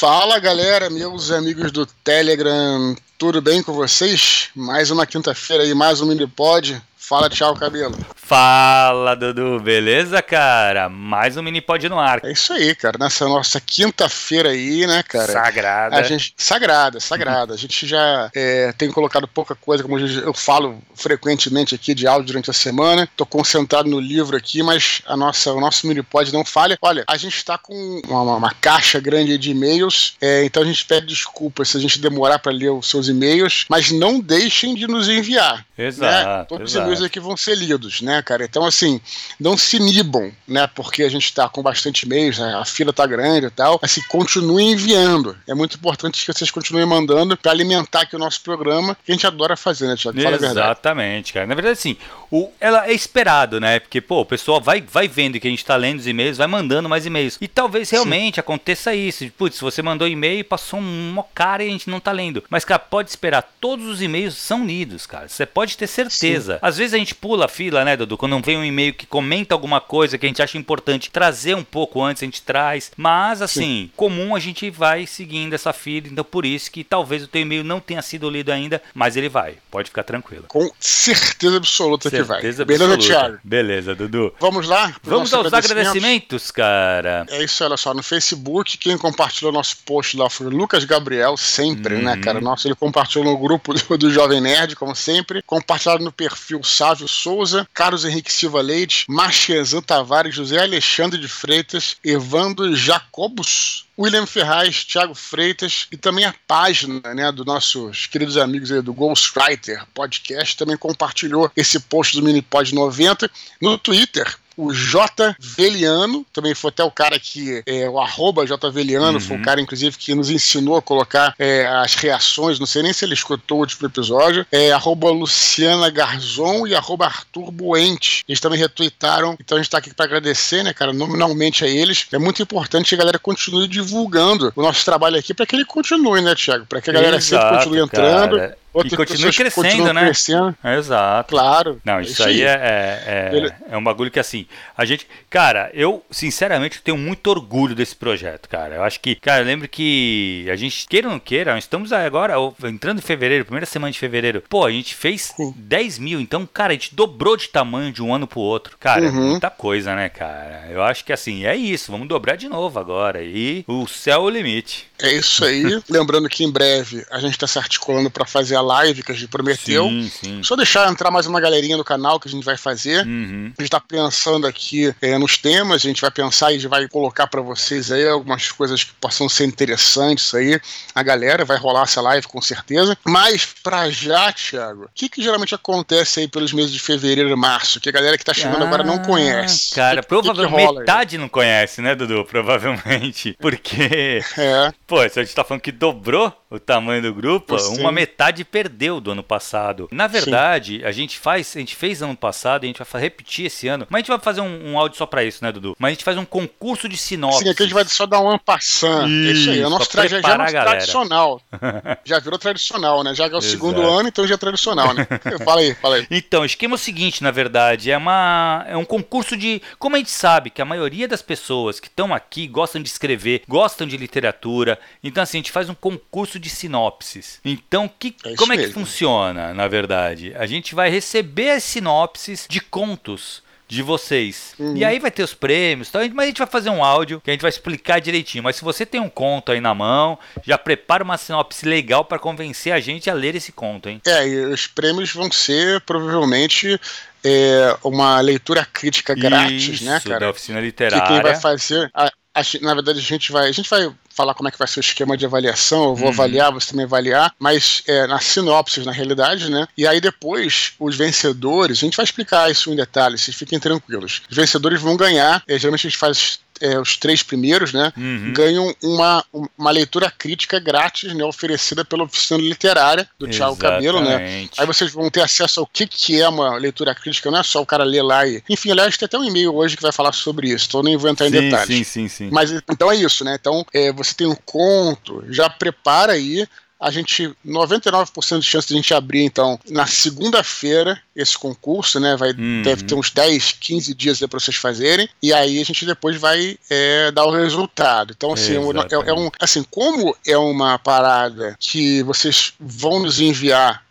Fala galera, meus amigos do Telegram, tudo bem com vocês? Mais uma quinta-feira aí, mais um mini pod. Fala tchau, cabelo. Fala, Dudu, beleza, cara? Mais um mini pod no ar. É isso aí, cara. Nessa nossa quinta-feira aí, né, cara? Sagrada. A gente, sagrada, sagrada. a gente já é, tem colocado pouca coisa, como eu falo frequentemente aqui de áudio durante a semana. Tô concentrado no livro aqui, mas a nossa, o nosso mini pod não falha. Olha, a gente tá com uma, uma caixa grande de e-mails, é, então a gente pede desculpas se a gente demorar para ler os seus e-mails, mas não deixem de nos enviar. Exato. Né? Todos exato. os aqui vão ser lidos, né, cara? Então, assim, não se inibam, né? Porque a gente está com bastante e-mails, né? a fila tá grande e tal. Assim, continuem enviando. É muito importante que vocês continuem mandando para alimentar aqui o nosso programa, que a gente adora fazer, né, Tiago? Fala Exatamente, cara. Na verdade, assim, o, ela é esperado, né? Porque, pô, o pessoal vai, vai vendo que a gente tá lendo os e-mails, vai mandando mais e-mails. E talvez realmente Sim. aconteça isso. Putz, você mandou e-mail e passou um cara e a gente não tá lendo. Mas, cara, pode esperar. Todos os e-mails são lidos, cara. Você pode ter certeza. Sim. Às vezes a gente pula a fila, né, Dudu? Quando vem um e-mail que comenta alguma coisa que a gente acha importante trazer um pouco antes, a gente traz. Mas, assim, Sim. comum a gente vai seguindo essa fila. Então, por isso que talvez o teu e-mail não tenha sido lido ainda, mas ele vai. Pode ficar tranquilo. Com certeza absoluta certeza que vai. Absoluta. Beleza, Thiago? Beleza, Dudu. Vamos lá? Vamos aos agradecimentos? agradecimentos, cara. É isso, olha só. No Facebook, quem compartilhou nosso post lá foi o Lucas Gabriel, sempre, né, uhum. né, cara? Nossa, ele compartilhou no grupo do, do Jovem Nerd, como sempre. Compartilhado no perfil Sávio Souza, Carlos Henrique Silva Leite, Marchezan Tavares, José Alexandre de Freitas, Evandro Jacobos, William Ferraz, Thiago Freitas e também a página né, dos nossos queridos amigos aí do Ghostwriter Podcast também compartilhou esse post do Minipod 90 no Twitter o J. Veliano, também foi até o cara que, é, o arroba J. Veliano, uhum. foi o cara, inclusive, que nos ensinou a colocar é, as reações, não sei nem se ele escutou o último episódio, é, arroba Luciana Garzon e arroba Arthur Buente. Eles também retuitaram, então a gente tá aqui para agradecer, né, cara, nominalmente a eles. É muito importante que a galera continue divulgando o nosso trabalho aqui para que ele continue, né, Thiago? Para que a galera Exato, sempre continue entrando. Cara. Outras e continue crescendo, né? Crescendo. Exato. Claro. Não, isso, isso aí, aí é, é, é, é, um bagulho que assim, a gente. Cara, eu sinceramente tenho muito orgulho desse projeto, cara. Eu acho que, cara, eu lembro que a gente, queira ou não queira, estamos agora entrando em fevereiro, primeira semana de fevereiro. Pô, a gente fez Sim. 10 mil, então, cara, a gente dobrou de tamanho de um ano pro outro. Cara, é uhum. é muita coisa, né, cara? Eu acho que assim, é isso, vamos dobrar de novo agora. E o céu é o limite. É isso aí. Lembrando que em breve a gente tá se articulando para fazer a live que a gente prometeu. Sim, sim. Só deixar entrar mais uma galerinha no canal que a gente vai fazer. Uhum. A gente tá pensando aqui é, nos temas, a gente vai pensar e a gente vai colocar para vocês aí algumas coisas que possam ser interessantes aí. A galera vai rolar essa live com certeza. Mas pra já, Thiago, o que, que geralmente acontece aí pelos meses de fevereiro e março? Que a galera que tá chegando ah, agora não conhece. Cara, que, provavelmente que metade não conhece, né, Dudu? Provavelmente. Porque. É. Pô, se a gente tá falando que dobrou o tamanho do grupo, Sim. uma metade perdeu do ano passado. Na verdade, Sim. a gente faz, a gente fez ano passado e a gente vai repetir esse ano, mas a gente vai fazer um, um áudio só pra isso, né, Dudu? Mas a gente faz um concurso de sinopse. Sim, aqui a gente vai só dar um passant. Isso aí, é o nosso tra já, já é tradicional. já virou tradicional, né? Já é o Exato. segundo ano, então já é tradicional, né? fala aí, fala aí. Então, o esquema é o seguinte, na verdade, é, uma, é um concurso de. Como a gente sabe que a maioria das pessoas que estão aqui gostam de escrever, gostam de literatura, então assim, a gente faz um concurso de sinopses. Então, que, é como é que funciona, na verdade? A gente vai receber as sinopses de contos de vocês. Uhum. E aí vai ter os prêmios, então, mas a gente vai fazer um áudio que a gente vai explicar direitinho. Mas se você tem um conto aí na mão, já prepara uma sinopse legal para convencer a gente a ler esse conto, hein? É, e os prêmios vão ser provavelmente é, uma leitura crítica grátis, Isso, né, cara? Da oficina literária. Que quem vai fazer. A, a, na verdade, a gente vai. A gente vai falar como é que vai ser o esquema de avaliação, eu vou uhum. avaliar, você também avaliar, mas é, na sinopse, na realidade, né? E aí depois, os vencedores, a gente vai explicar isso em detalhes, vocês fiquem tranquilos. Os vencedores vão ganhar, é, geralmente a gente faz é, os três primeiros, né, uhum. ganham uma, uma leitura crítica grátis, né, oferecida pela oficina literária do Thiago Cabelo, né. Aí vocês vão ter acesso ao que, que é uma leitura crítica, não é só o cara ler lá e. Enfim, aliás, tem até um e-mail hoje que vai falar sobre isso, então nem vou entrar em sim, detalhes. Sim, sim, sim. Mas então é isso, né? Então é, você tem um conto, já prepara aí A gente, 99% de chance de a gente abrir, então, na segunda-feira, esse concurso, né? Vai, uhum. Deve ter uns 10, 15 dias para vocês fazerem. E aí a gente depois vai é, dar o resultado. Então, assim, é, é um. Assim, como é uma parada que vocês vão nos enviar é,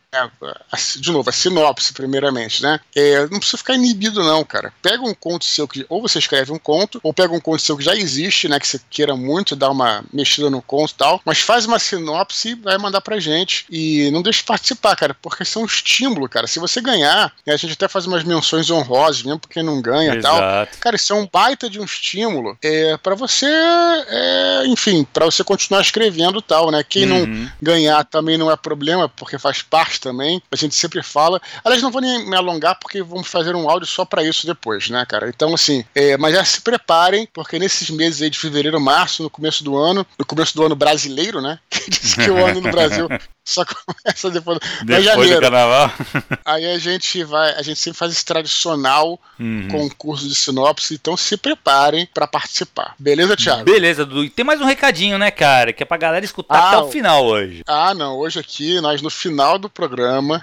de novo, a sinopse, primeiramente, né? É, não precisa ficar inibido, não, cara. Pega um conto seu que. Ou você escreve um conto, ou pega um conto seu que já existe, né? Que você queira muito dar uma mexida no conto e tal, mas faz uma sinopse e vai mandar pra gente. E não deixe de participar, cara, porque isso é um estímulo, cara. Se você ganhar, né, a gente até faz umas menções honrosas, mesmo porque não ganha e tal. Cara, isso é um baita de um estímulo é, para você, é, enfim, para você continuar escrevendo e tal, né? Quem uhum. não ganhar também não é problema, porque faz parte também. A gente sempre fala. Aliás, não vou nem me alongar porque vamos fazer um áudio só para isso depois, né, cara? Então, assim, é, mas já se preparem, porque nesses meses aí de fevereiro, março, no começo do ano, no começo do ano brasileiro, né? Que diz que o ano no Brasil só começa depois, depois janeiro. do carnaval. Aí a gente vai, a gente sempre faz esse tradicional uhum. concurso de sinopse, então se preparem para participar. Beleza, Thiago? Beleza, Dudu. E tem mais um recadinho, né, cara, que é pra galera escutar ah, até o final hoje. Ah, não, hoje aqui nós no final do programa,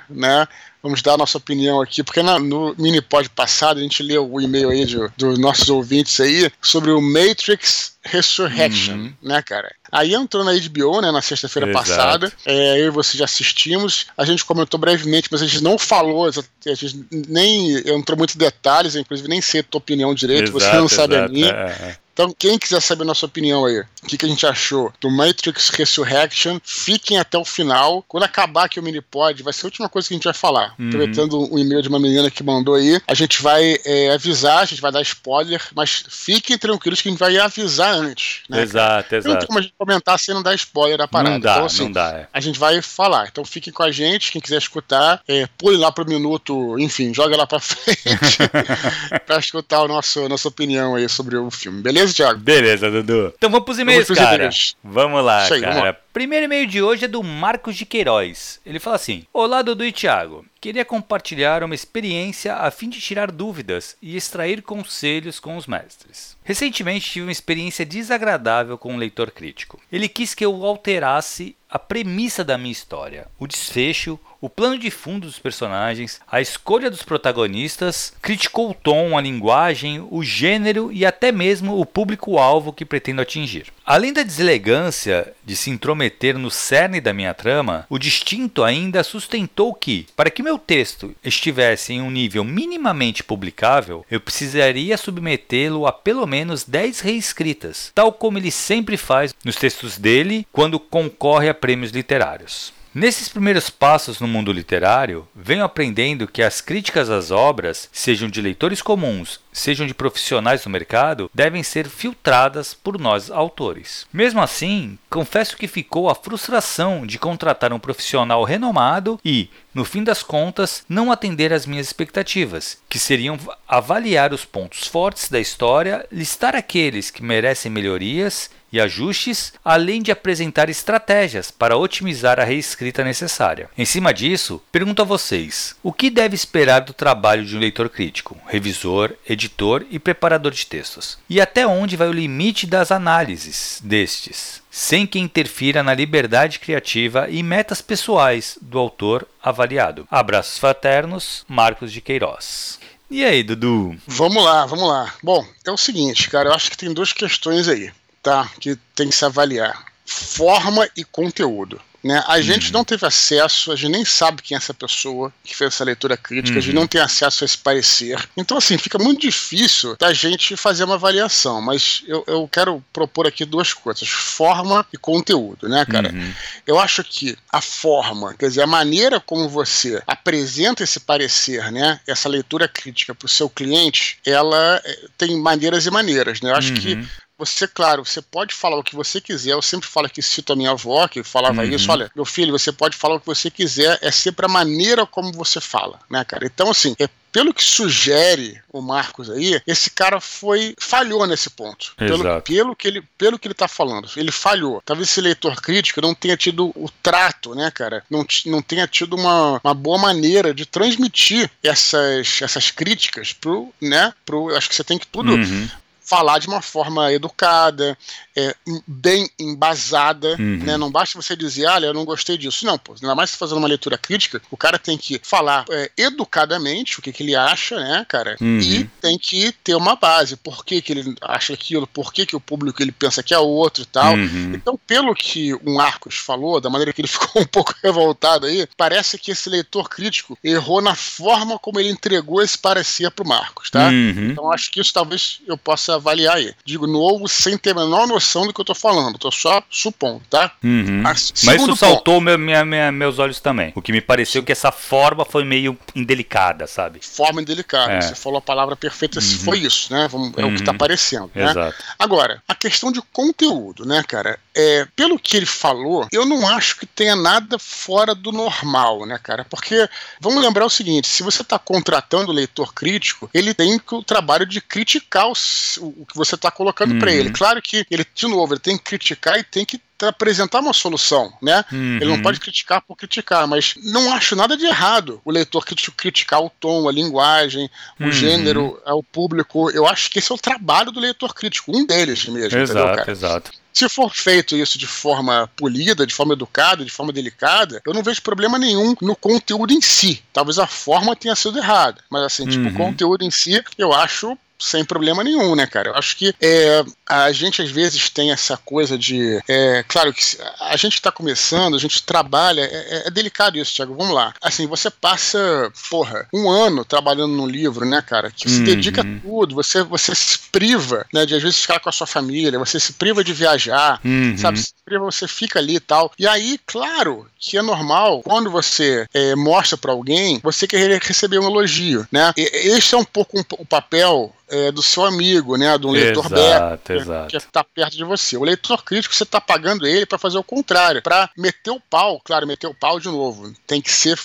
né, vamos dar a nossa opinião aqui, porque na, no mini pod passado a gente leu o e-mail aí dos do nossos ouvintes aí sobre o Matrix Resurrection, uhum. né, cara? Aí entrou na HBO, né, na sexta-feira passada. É, eu e você já assistimos. A gente comentou brevemente, mas a gente não falou, a gente nem entrou muito em detalhes, inclusive nem sei a tua opinião direito, exato, você não sabe exato, a minha. É, é. Então, quem quiser saber a nossa opinião aí, o que, que, a gente achou do Matrix Resurrection, fiquem até o final. Quando acabar aqui o Minipod, vai ser a última coisa que a gente vai falar. Uhum. Aproveitando um e-mail de uma menina que mandou aí, a gente vai é, avisar, a gente vai dar spoiler, mas fiquem tranquilos que a gente vai avisar antes. Né, exato, cara? exato. Não tem como a gente comentar sem não dar spoiler da parada. Não dá, então, assim, não dá. É. A gente vai falar. Então fiquem com a gente, quem quiser escutar, é, pule lá pro minuto, enfim, joga lá pra frente pra escutar a nossa, nossa opinião aí sobre o filme. Beleza, Thiago? Beleza, Dudu. Então vamos pros e-mails, cara. Vamos lá, aí, cara. Vamos lá. Primeiro e-mail de hoje é do Marcos de Queiroz. Ele fala assim: Olá, Dudu e Thiago. Queria compartilhar uma experiência a fim de tirar dúvidas e extrair conselhos com os mestres. Recentemente tive uma experiência desagradável com um leitor crítico. Ele quis que eu alterasse a premissa da minha história, o desfecho, o plano de fundo dos personagens, a escolha dos protagonistas, criticou o tom, a linguagem, o gênero e até mesmo o público-alvo que pretendo atingir. Além da deselegância de se intrometer no cerne da minha trama, o distinto ainda sustentou que, para que meu texto estivesse em um nível minimamente publicável, eu precisaria submetê-lo a pelo menos 10 reescritas, tal como ele sempre faz nos textos dele quando concorre a prêmios literários. Nesses primeiros passos no mundo literário, venho aprendendo que as críticas às obras, sejam de leitores comuns, sejam de profissionais do mercado, devem ser filtradas por nós autores. Mesmo assim, confesso que ficou a frustração de contratar um profissional renomado e, no fim das contas, não atender às minhas expectativas, que seriam avaliar os pontos fortes da história, listar aqueles que merecem melhorias e ajustes, além de apresentar estratégias para otimizar a reescrita necessária. Em cima disso, pergunto a vocês: o que deve esperar do trabalho de um leitor crítico, revisor, editor e preparador de textos? E até onde vai o limite das análises destes? sem que interfira na liberdade criativa e metas pessoais do autor avaliado. Abraços fraternos, Marcos de Queiroz. E aí, Dudu? Vamos lá, vamos lá. Bom, é o seguinte, cara, eu acho que tem duas questões aí tá? Que tem que se avaliar. Forma e conteúdo. Né? A uhum. gente não teve acesso, a gente nem sabe quem é essa pessoa que fez essa leitura crítica, uhum. a gente uhum. não tem acesso a esse parecer. Então, assim, fica muito difícil da gente fazer uma avaliação, mas eu, eu quero propor aqui duas coisas: forma e conteúdo, né, cara? Uhum. Eu acho que a forma, quer dizer, a maneira como você apresenta esse parecer, né, essa leitura crítica para o seu cliente, ela eh, tem maneiras e maneiras, né? Eu acho que uhum você, claro, você pode falar o que você quiser. Eu sempre falo que cito a minha avó, que falava uhum. isso. Olha, meu filho, você pode falar o que você quiser, é sempre a maneira como você fala, né, cara? Então, assim, é pelo que sugere o Marcos aí, esse cara foi falhou nesse ponto. Pelo, pelo, que ele pelo que ele tá falando, ele falhou. Talvez esse leitor crítico não tenha tido o trato, né, cara? Não, não tenha tido uma, uma boa maneira de transmitir essas, essas críticas pro, né, pro, acho que você tem que tudo uhum falar de uma forma educada, é, bem embasada, uhum. né? Não basta você dizer, olha, eu não gostei disso. Não, pô, ainda mais fazendo uma leitura crítica, o cara tem que falar é, educadamente o que, que ele acha, né, cara? Uhum. E tem que ter uma base. Por que, que ele acha aquilo, por que, que o público ele pensa que é outro e tal. Uhum. Então, pelo que o Marcos falou, da maneira que ele ficou um pouco revoltado aí, parece que esse leitor crítico errou na forma como ele entregou esse parecer pro Marcos, tá? Uhum. Então, acho que isso talvez eu possa avaliar aí. Digo, novo, sem ter a menor noção do que eu tô falando, tô só supondo, tá? Uhum. Mas isso saltou meu, minha, minha, meus olhos também. O que me pareceu que essa forma foi meio indelicada, sabe? Forma indelicada. É. Você falou a palavra perfeita, uhum. foi isso, né? Vamos, é uhum. o que tá aparecendo, né? Exato. Agora, a questão de conteúdo, né, cara? É, pelo que ele falou, eu não acho que tenha nada fora do normal, né, cara? Porque vamos lembrar o seguinte: se você está contratando o leitor crítico, ele tem o trabalho de criticar o, o que você está colocando uhum. para ele. Claro que ele de novo, ele tem que criticar e tem que apresentar uma solução, né? Uhum. Ele não pode criticar por criticar, mas não acho nada de errado o leitor criticar o tom, a linguagem, o uhum. gênero, o público. Eu acho que esse é o trabalho do leitor crítico, um deles mesmo. Exato, exato. Se for feito isso de forma polida, de forma educada, de forma delicada, eu não vejo problema nenhum no conteúdo em si. Talvez a forma tenha sido errada, mas assim, tipo, o uhum. conteúdo em si, eu acho sem problema nenhum, né, cara? Eu acho que é, a gente às vezes tem essa coisa de. É, claro que a gente está começando, a gente trabalha, é, é, é, delicado isso, Thiago. Vamos lá. Assim, você passa, porra, um ano trabalhando num livro, né, cara? Que se uhum. dedica a tudo, você, você se priva, né, de às vezes ficar com a sua família, você se priva de viajar, uhum. sabe? Se priva, você fica ali e tal. E aí, claro que é normal, quando você é, mostra para alguém, você quer receber um elogio, né? E, esse é um pouco um, o papel é, do seu amigo, né? Do leitor exato, exato. que está perto de você. O leitor crítico, você está pagando ele para fazer o contrário, para meter o pau, claro, meter o pau de novo. Tem que ser,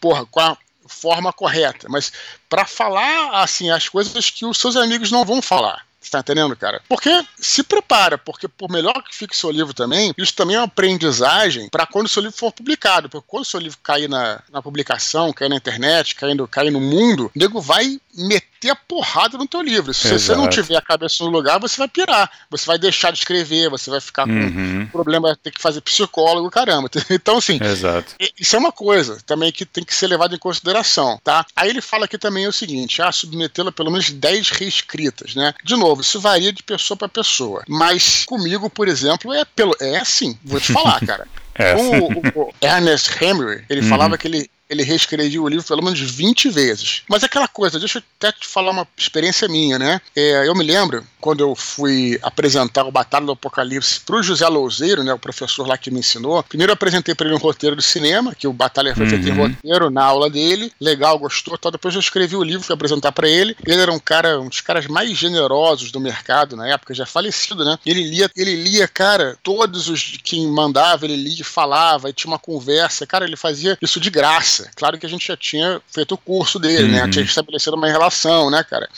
porra, com a forma correta, mas para falar assim as coisas que os seus amigos não vão falar. Você tá entendendo, cara? Porque se prepara, porque por melhor que fique seu livro também, isso também é uma aprendizagem para quando o seu livro for publicado. Porque quando o seu livro cair na, na publicação, cair na internet, cair no, cair no mundo, o nego vai meter a porrada no teu livro. Se Exato. você não tiver a cabeça no lugar, você vai pirar. Você vai deixar de escrever, você vai ficar com uhum. problema, vai ter que fazer psicólogo, caramba. Então, assim, Exato. isso é uma coisa também que tem que ser levado em consideração, tá? Aí ele fala aqui também o seguinte, ah, submetê-la pelo menos 10 reescritas, né? De novo, isso varia de pessoa para pessoa. Mas comigo, por exemplo, é pelo. É assim, vou te falar, cara. é assim. o, o, Ernest Henry, ele uhum. falava que ele ele reescreveu o livro pelo menos 20 vezes. Mas é aquela coisa, deixa eu até te falar uma experiência minha, né? É, eu me lembro quando eu fui apresentar o Batalha do Apocalipse para o José Louzeiro, né, o professor lá que me ensinou. Primeiro eu apresentei para ele um roteiro do cinema, que o Batalha foi feito em uhum. roteiro na aula dele. Legal, gostou, tal. Depois eu escrevi o livro, fui apresentar para ele. Ele era um cara, um dos caras mais generosos do mercado na época, já falecido, né? Ele lia, ele lia, cara, todos os quem mandava, ele lia, falava, e tinha uma conversa. Cara, ele fazia isso de graça. Claro que a gente já tinha feito o curso dele, né? uhum. né? Tinha estabelecido uma relação, né, cara?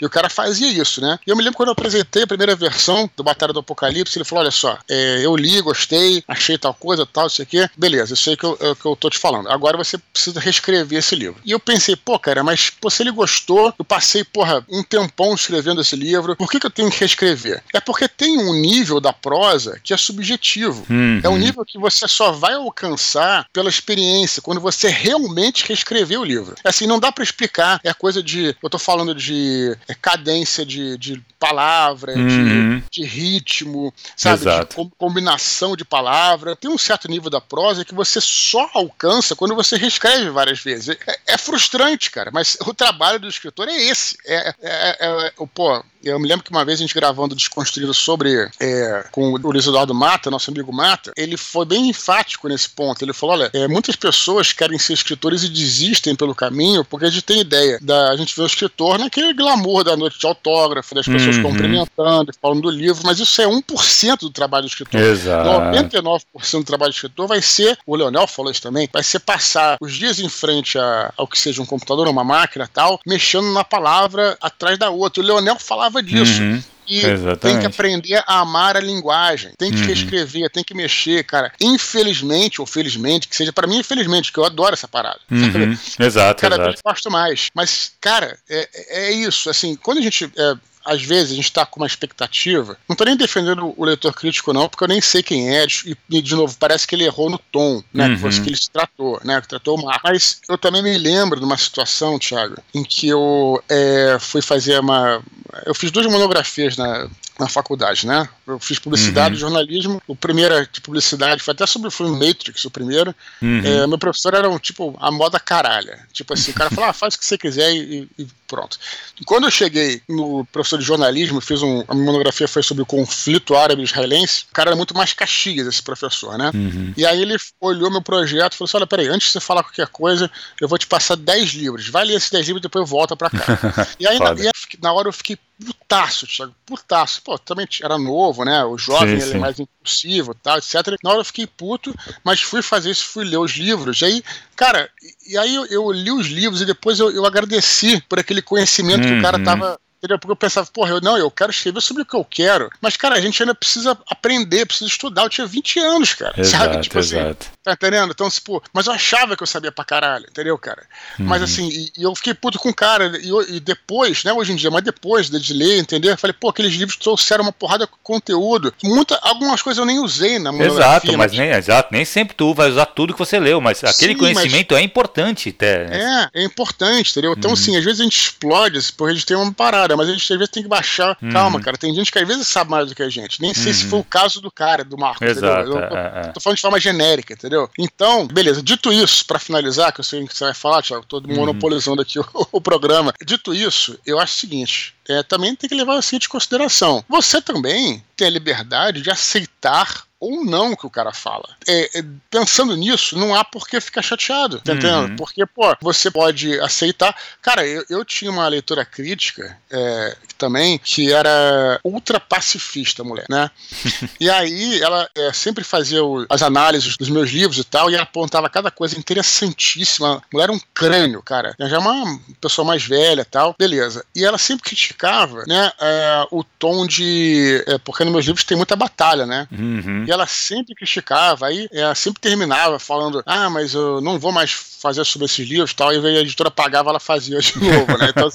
E o cara fazia isso, né? E eu me lembro quando eu apresentei a primeira versão do Batalha do Apocalipse, ele falou: olha só, é, eu li, gostei, achei tal coisa, tal, isso aqui. Beleza, isso aí que eu, é, que eu tô te falando. Agora você precisa reescrever esse livro. E eu pensei, pô, cara, mas pô, se ele gostou, eu passei, porra, um tempão escrevendo esse livro, por que, que eu tenho que reescrever? É porque tem um nível da prosa que é subjetivo. Uhum. É um nível que você só vai alcançar pela experiência, quando você realmente reescrever o livro. É assim, não dá para explicar. É coisa de. Eu tô falando de é, cadência de, de palavra, uhum. de, de, ritmo, sabe? Exato. De com, combinação de palavra. Tem um certo nível da prosa que você só alcança quando você reescreve várias vezes. É, é frustrante, cara, mas o trabalho do escritor é esse. É, é, é, é pô, eu me lembro que uma vez a gente gravando Desconstruído sobre é, com o Luiz Eduardo Mata, nosso amigo Mata, ele foi bem enfático nesse ponto. Ele falou: olha, é, muitas pessoas querem ser escritores e desistem pelo caminho porque a gente tem ideia da a gente vê o escritor naquele glamour da noite de autógrafo, das pessoas uhum. cumprimentando, falando do livro, mas isso é 1% do trabalho do escritor. Exato. 99% do trabalho do escritor vai ser, o Leonel falou isso também, vai ser passar os dias em frente a, ao que seja um computador uma máquina tal, mexendo na palavra atrás da outra. O Leonel falava falava disso. Uhum. E Exatamente. tem que aprender a amar a linguagem, tem que uhum. reescrever, tem que mexer, cara. Infelizmente, ou felizmente, que seja para mim, infelizmente, que eu adoro essa parada. Uhum. Exato, Cada exato. vez gosto mais. Mas, cara, é, é isso. Assim, quando a gente é, às vezes a gente tá com uma expectativa. Não tô nem defendendo o leitor crítico, não, porque eu nem sei quem é. E, de novo, parece que ele errou no tom, né? Uhum. Que, que ele se tratou, né? Que tratou mal. Mas eu também me lembro de uma situação, Thiago, em que eu é, fui fazer uma. Eu fiz duas monografias na, na faculdade, né? Eu fiz publicidade e uhum. jornalismo. O primeiro de publicidade foi até sobre o filme Matrix, o primeiro. Uhum. É, meu professor era um tipo a moda caralha. Tipo assim, o cara falava, ah, faz o que você quiser e, e pronto. E quando eu cheguei no professor de jornalismo, fiz um, a minha monografia foi sobre o conflito árabe-israelense, o cara era muito mais caxias, esse professor, né? Uhum. E aí ele olhou meu projeto e falou assim: olha, peraí, antes de você falar qualquer coisa, eu vou te passar 10 livros. Vai ler esses 10 livros e depois volta pra cá. e aí, na, e na hora eu fiquei putaço, Thiago, putaço. Pô, também era novo, né? O jovem, sim, ele é mais impulsivo tal, etc. Na hora eu fiquei puto, mas fui fazer isso, fui ler os livros. E aí, cara, e aí eu, eu li os livros e depois eu, eu agradeci por aquele conhecimento uhum. que o cara uhum. tava Entendeu? Porque eu pensava, porra, eu, não, eu quero escrever sobre o que eu quero. Mas, cara, a gente ainda precisa aprender, precisa estudar. Eu tinha 20 anos, cara. Exato, sabe? Tipo assim, exato. Assim, tá entendendo? Então, tipo, mas eu achava que eu sabia pra caralho, entendeu, cara? Uhum. Mas assim, e, e, eu fiquei puto com o cara. E, e, depois, né, hoje em dia, mas depois de ler, entender, eu falei, pô, aqueles livros trouxeram uma porrada de conteúdo. Muita, algumas coisas eu nem usei na monografia. Exato, mas, mas nem, exato, nem sempre tu vai usar tudo que você leu, mas aquele Sim, conhecimento mas... é importante. Até. É, é importante, entendeu? Então, uhum. assim, às vezes a gente explode, porque a gente tem uma parada, mas a gente às vezes tem que baixar. Uhum. Calma, cara. Tem gente que às vezes sabe mais do que a gente. Nem sei uhum. se foi o caso do cara, do Marcos. Exato. Eu, é, é. tô falando de forma genérica, entendeu? Então, beleza. Dito isso, para finalizar, que eu sei que você vai falar, Thiago, tô uhum. monopolizando aqui o, o, programa. Dito isso, eu acho o seguinte: é, também tem que levar isso em consideração. Você também tem a liberdade de aceitar ou não que o cara fala. É, é, pensando nisso, não há por que ficar chateado, tá entendendo? Uhum. Porque, pô, você pode aceitar. Cara, eu, eu tinha uma leitora crítica é, também que era ultra pacifista, mulher, né? e aí ela é, sempre fazia o, as análises dos meus livros e tal, e ela apontava cada coisa interessantíssima. A mulher era um crânio, cara. Ela já é uma pessoa mais velha e tal, beleza. E ela sempre criticava, né, é, o tom de. É, porque nos meus livros tem muita batalha, né? Uhum. E ela sempre criticava, aí ela sempre terminava falando: ah, mas eu não vou mais fazer sobre esses livros tal, e a editora pagava, ela fazia de novo, né? Então,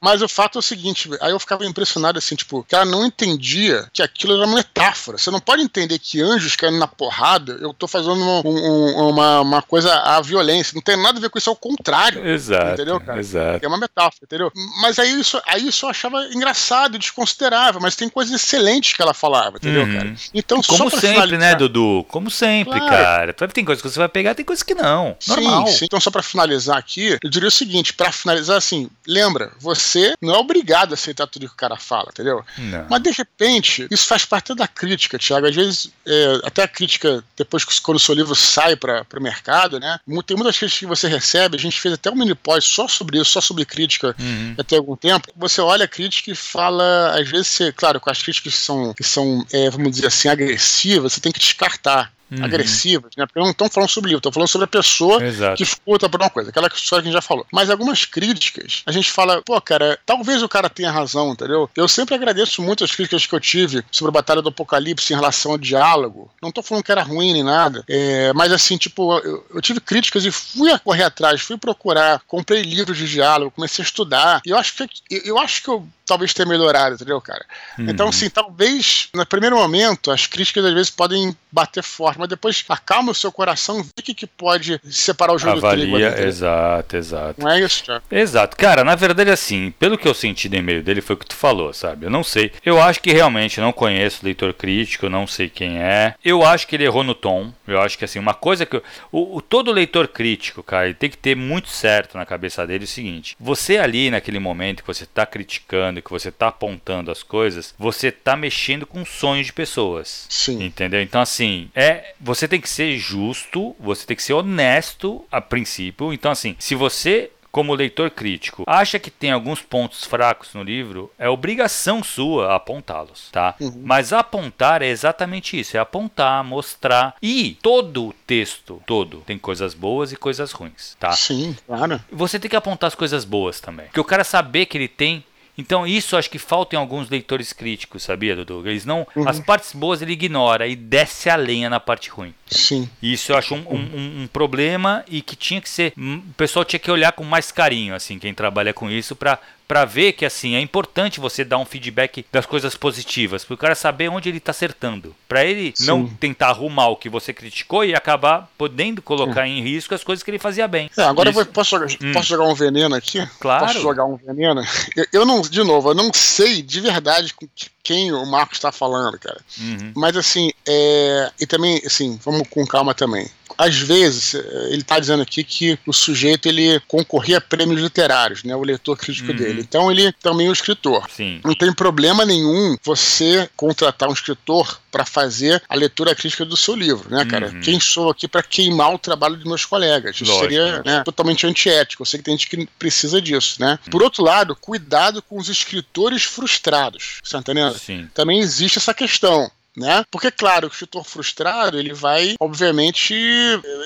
mas o fato é o seguinte: aí eu ficava impressionado assim, tipo, que ela não entendia que aquilo era uma metáfora. Você não pode entender que anjos caindo na porrada, eu tô fazendo um, um, uma, uma coisa à violência. Não tem nada a ver com isso, ao contrário. Exato. Entendeu, cara? Exato. É uma metáfora, entendeu? Mas aí isso, aí isso eu achava engraçado, desconsiderável, mas tem coisas excelentes que ela falava, entendeu, uhum. cara? Então, Como sempre, né, finalizar... né, Dudu? Como sempre, claro. cara. Tem coisas que você vai pegar, tem coisas que não. Normal. Sim, sim. Então, só para finalizar aqui, eu diria o seguinte: para finalizar, assim, lembra, você não é obrigado a aceitar tudo que o cara fala, entendeu? Não. Mas de repente, isso faz parte da crítica, Thiago. Às vezes, é, até a crítica, depois que quando o seu livro sai para o mercado, né? Tem muitas críticas que você recebe, a gente fez até um mini pós só sobre isso, só sobre crítica uhum. até algum tempo. Você olha a crítica e fala, às vezes, você, claro, com as críticas que são, que são é, vamos dizer assim, agressivas, você tem que descartar uhum. agressivas, né? Porque não estão falando sobre o livro, estão falando sobre a pessoa Exato. que escuta por uma coisa, aquela história que a gente já falou. Mas algumas críticas, a gente fala, pô, cara, talvez o cara tenha razão, entendeu? Eu sempre agradeço muito as críticas que eu tive sobre a Batalha do Apocalipse em relação ao diálogo. Não tô falando que era ruim nem nada, é, mas assim, tipo, eu, eu, tive críticas e fui correr atrás, fui procurar, comprei livros de diálogo, comecei a estudar. E eu acho que eu, eu acho que eu talvez tenha melhorado, entendeu, cara? Uhum. Então, assim, talvez no primeiro momento as críticas às vezes podem bater forte, mas depois acalma o seu coração, vê o que, que pode separar o jogo Avalia, do trigo. Exato, exato. Não é isso, Thiago? Exato. Cara, na verdade, assim, pelo que eu senti do e-mail dele, foi o que tu falou, sabe? Eu não sei. Eu acho que realmente não conheço o leitor crítico, não sei quem é. Eu acho que ele errou no tom. Eu acho que, assim, uma coisa que. Eu, o, o, todo leitor crítico, cara, ele tem que ter muito certo na cabeça dele o seguinte: você ali, naquele momento que você tá criticando, que você tá apontando as coisas, você tá mexendo com sonhos de pessoas. Sim. Entendeu? Então, assim, é você tem que ser justo, você tem que ser honesto a princípio. Então, assim, se você como leitor crítico, acha que tem alguns pontos fracos no livro, é obrigação sua apontá-los, tá? Uhum. Mas apontar é exatamente isso, é apontar, mostrar e todo o texto, todo, tem coisas boas e coisas ruins, tá? Sim, claro. Você tem que apontar as coisas boas também. Porque o cara saber que ele tem então isso acho que falta em alguns leitores críticos, sabia, Dudu? Eles não, uhum. as partes boas ele ignora e desce a lenha na parte ruim. Sim. Isso eu acho um, um, um problema e que tinha que ser, o pessoal tinha que olhar com mais carinho, assim, quem trabalha com isso para para ver que assim é importante você dar um feedback das coisas positivas, para o cara saber onde ele está acertando, para ele Sim. não tentar arrumar o que você criticou e acabar podendo colocar em risco as coisas que ele fazia bem. É, agora eu posso, jogar, hum. posso jogar um veneno aqui? Claro. Posso jogar um veneno? Eu, eu não, de novo, eu não sei de verdade quem o Marcos está falando, cara. Uhum. Mas assim, é... e também, assim, vamos com calma também às vezes, ele está dizendo aqui que o sujeito ele concorria a prêmios literários, né? O leitor crítico uhum. dele. Então ele também é um escritor. Sim. Não tem problema nenhum você contratar um escritor para fazer a leitura crítica do seu livro, né, cara? Uhum. Quem sou aqui para queimar o trabalho dos meus colegas? Isso Lógico. seria né, totalmente antiético. Eu sei que tem gente que precisa disso, né? Uhum. Por outro lado, cuidado com os escritores frustrados. Você tá entendendo? Sim. Também existe essa questão né? Porque, claro, o escritor frustrado, ele vai, obviamente,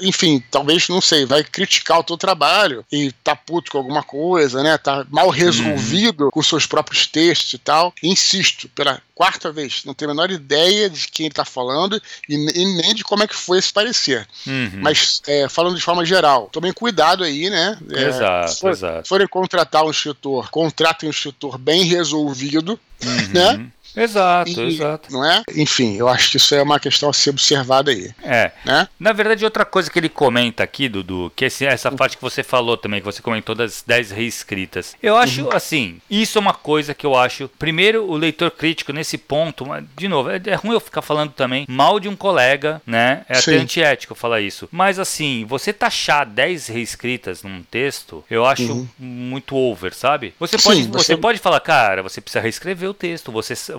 enfim, talvez, não sei, vai criticar o teu trabalho e tá puto com alguma coisa, né? Tá mal resolvido uhum. com seus próprios textos e tal. Insisto, pela quarta vez, não tenho a menor ideia de quem ele tá falando e, e nem de como é que foi esse parecer. Uhum. Mas, é, falando de forma geral, tomem cuidado aí, né? É, exato, se for, exato. forem contratar um escritor, contratem um escritor bem resolvido, uhum. né? Exato, e, exato. Não é? Enfim, eu acho que isso é uma questão a ser observada aí. É. Né? Na verdade, outra coisa que ele comenta aqui, Dudu, que esse, essa parte que você falou também, que você comentou das 10 reescritas. Eu acho, uhum. assim, isso é uma coisa que eu acho. Primeiro, o leitor crítico nesse ponto, de novo, é, é ruim eu ficar falando também mal de um colega, né? É Sim. até antiético falar isso. Mas, assim, você taxar 10 reescritas num texto, eu acho uhum. muito over, sabe? Você pode, Sim, você... você pode falar, cara, você precisa reescrever o texto, você você.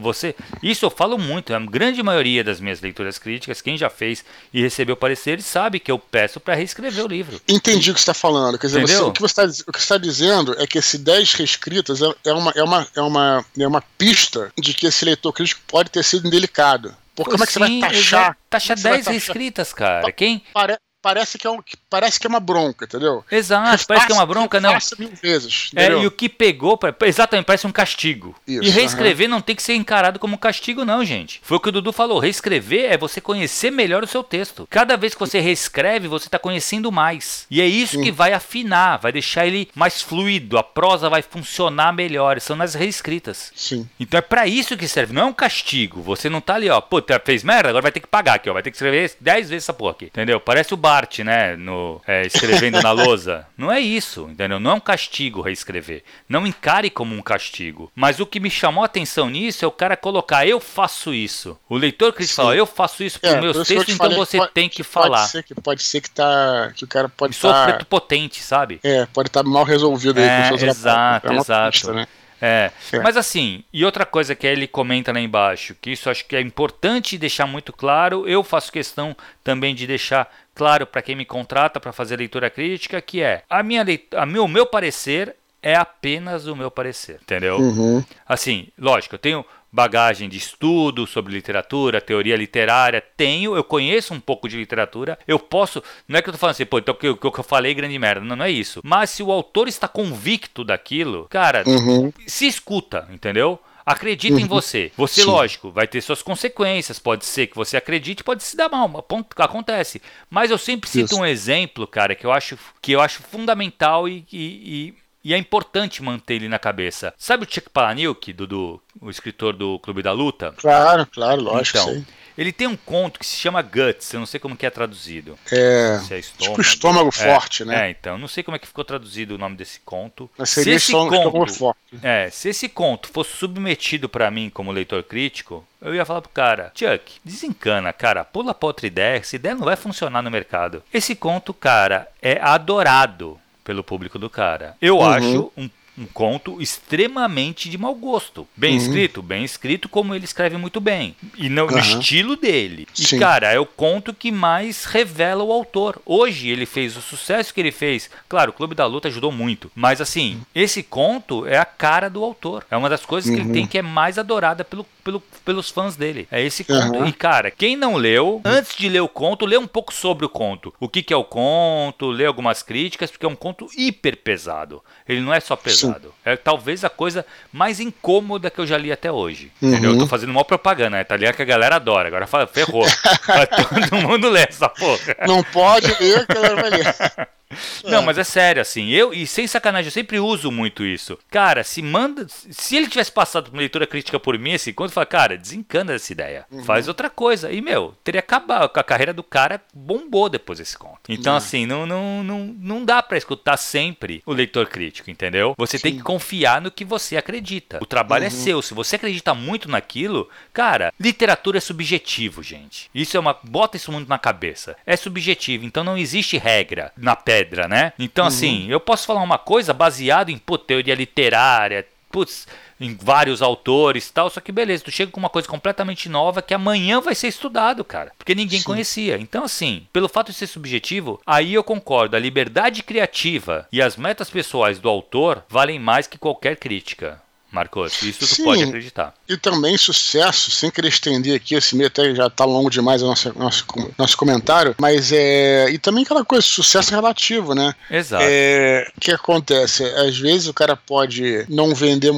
Isso eu falo muito. A grande maioria das minhas leituras críticas, quem já fez e recebeu pareceres, sabe que eu peço para reescrever o livro. Entendi o que você está falando. Quer dizer, você, o que você está tá dizendo é que esse 10 reescritas é, é, uma, é, uma, é, uma, é uma pista de que esse leitor crítico pode ter sido indelicado. Porque como é que você vai taxar? Taxa 10 reescritas, cara. Quem? Pare, parece que é, um, parece que é uma bronca, entendeu? Exato, parece que é uma bronca, não. mil vezes. É, e o que pegou, exatamente, parece um castigo. Isso, e reescrever não tem que ser encarado como castigo, não, gente. Foi o que o Dudu falou. Reescrever é você conhecer melhor o seu texto. Cada vez que você reescreve, você está conhecendo mais. E é isso Sim. que vai afinar, vai deixar ele mais fluido, a prosa vai funcionar melhor. São nas reescritas. Sim. Então é para isso que serve, não é um castigo. Você não tá ali, ó, pô, fez merda, agora vai ter que pagar aqui, ó, vai ter que escrever 10 vezes essa porra aqui, entendeu? Parece o Bart, né, no, é, escrevendo na lousa. Não é isso, entendeu? Não é um castigo reescrever. Não encare como um castigo. Mas o que me chamou a atenção nisso é o cara colocar, eu faço isso. O leitor crítico fala, eu faço isso para é, meus textos, então você tem que, falar. Pode ser que, pode ser que, tá, que o cara pode estar... Tá... preto potente, sabe? É, pode estar tá mal resolvido aí é, com seus Exato, é exato. Pista, né? É. é. Mas assim, e outra coisa que ele comenta lá embaixo, que isso acho que é importante deixar muito claro, eu faço questão também de deixar claro para quem me contrata para fazer leitura crítica, que é a minha a meu, o meu parecer é apenas o meu parecer, entendeu? Uhum. Assim, lógico, eu tenho bagagem de estudo sobre literatura, teoria literária, tenho, eu conheço um pouco de literatura, eu posso, não é que eu tô falando assim, pô, então o que, que eu falei grande merda, não, não é isso. Mas se o autor está convicto daquilo, cara, uhum. se escuta, entendeu? Acredita uhum. em você. Você, Sim. lógico, vai ter suas consequências. Pode ser que você acredite, pode se dar mal. Acontece. Mas eu sempre cito Isso. um exemplo, cara, que eu acho, que eu acho fundamental e, e, e é importante manter ele na cabeça. Sabe o Chuck Palahniuk, do, do, o escritor do Clube da Luta? Claro, claro, lógico. Então, ele tem um conto que se chama Guts, eu não sei como que é traduzido. É, se é estômago, tipo estômago é, forte, né? É, então, não sei como é que ficou traduzido o nome desse conto. Mas seria se esse conto, forte. É, se esse conto fosse submetido para mim como leitor crítico, eu ia falar pro cara, Chuck, desencana, cara, pula pra outra ideia, essa ideia não vai funcionar no mercado. Esse conto, cara, é adorado pelo público do cara. Eu uhum. acho um um conto extremamente de mau gosto. Bem uhum. escrito, bem escrito, como ele escreve muito bem. E no, uhum. no estilo dele. E, Sim. cara, é o conto que mais revela o autor. Hoje ele fez o sucesso que ele fez. Claro, o Clube da Luta ajudou muito. Mas assim, esse conto é a cara do autor. É uma das coisas uhum. que ele tem uhum. que é mais adorada pelo, pelo, pelos fãs dele. É esse conto. E, cara, quem não leu, antes de ler o conto, lê um pouco sobre o conto. O que, que é o conto, lê algumas críticas, porque é um conto hiper pesado. Ele não é só pesado. Sim. É talvez a coisa mais incômoda que eu já li até hoje. Uhum. Entendeu? Eu tô fazendo uma propaganda, né? Tá ligado que a galera adora. Agora fala, ferrou. todo mundo lê essa porra. Não pode ler que a galera vai ler. Não, mas é sério, assim. Eu, e sem sacanagem, eu sempre uso muito isso. Cara, se manda. Se ele tivesse passado por uma leitura crítica por mim, assim, quando fala, cara, desencana essa ideia. Uhum. Faz outra coisa. E, meu, teria acabado. A carreira do cara bombou depois desse conto. Então, uhum. assim, não, não, não, não dá para escutar sempre o leitor crítico, entendeu? Você Sim. tem que confiar no que você acredita. O trabalho é uhum. é seu. Se você acredita muito naquilo, cara, literatura é subjetivo, gente. Isso é uma. Bota isso muito na cabeça. É subjetivo. Então não existe regra na pedra, né? Então, uhum. assim, eu posso falar uma coisa baseado em pô, teoria literária, putz, em vários autores e tal, só que beleza, tu chega com uma coisa completamente nova que amanhã vai ser estudado, cara, porque ninguém Sim. conhecia. Então, assim, pelo fato de ser subjetivo, aí eu concordo, a liberdade criativa e as metas pessoais do autor valem mais que qualquer crítica. Marcos, isso tu Sim, pode acreditar. E também sucesso, sem querer estender aqui, esse meio até já tá longo demais o nosso, nosso, nosso comentário, mas é. E também aquela coisa, sucesso relativo, né? Exato. É, o que acontece? Às vezes o cara pode não vender.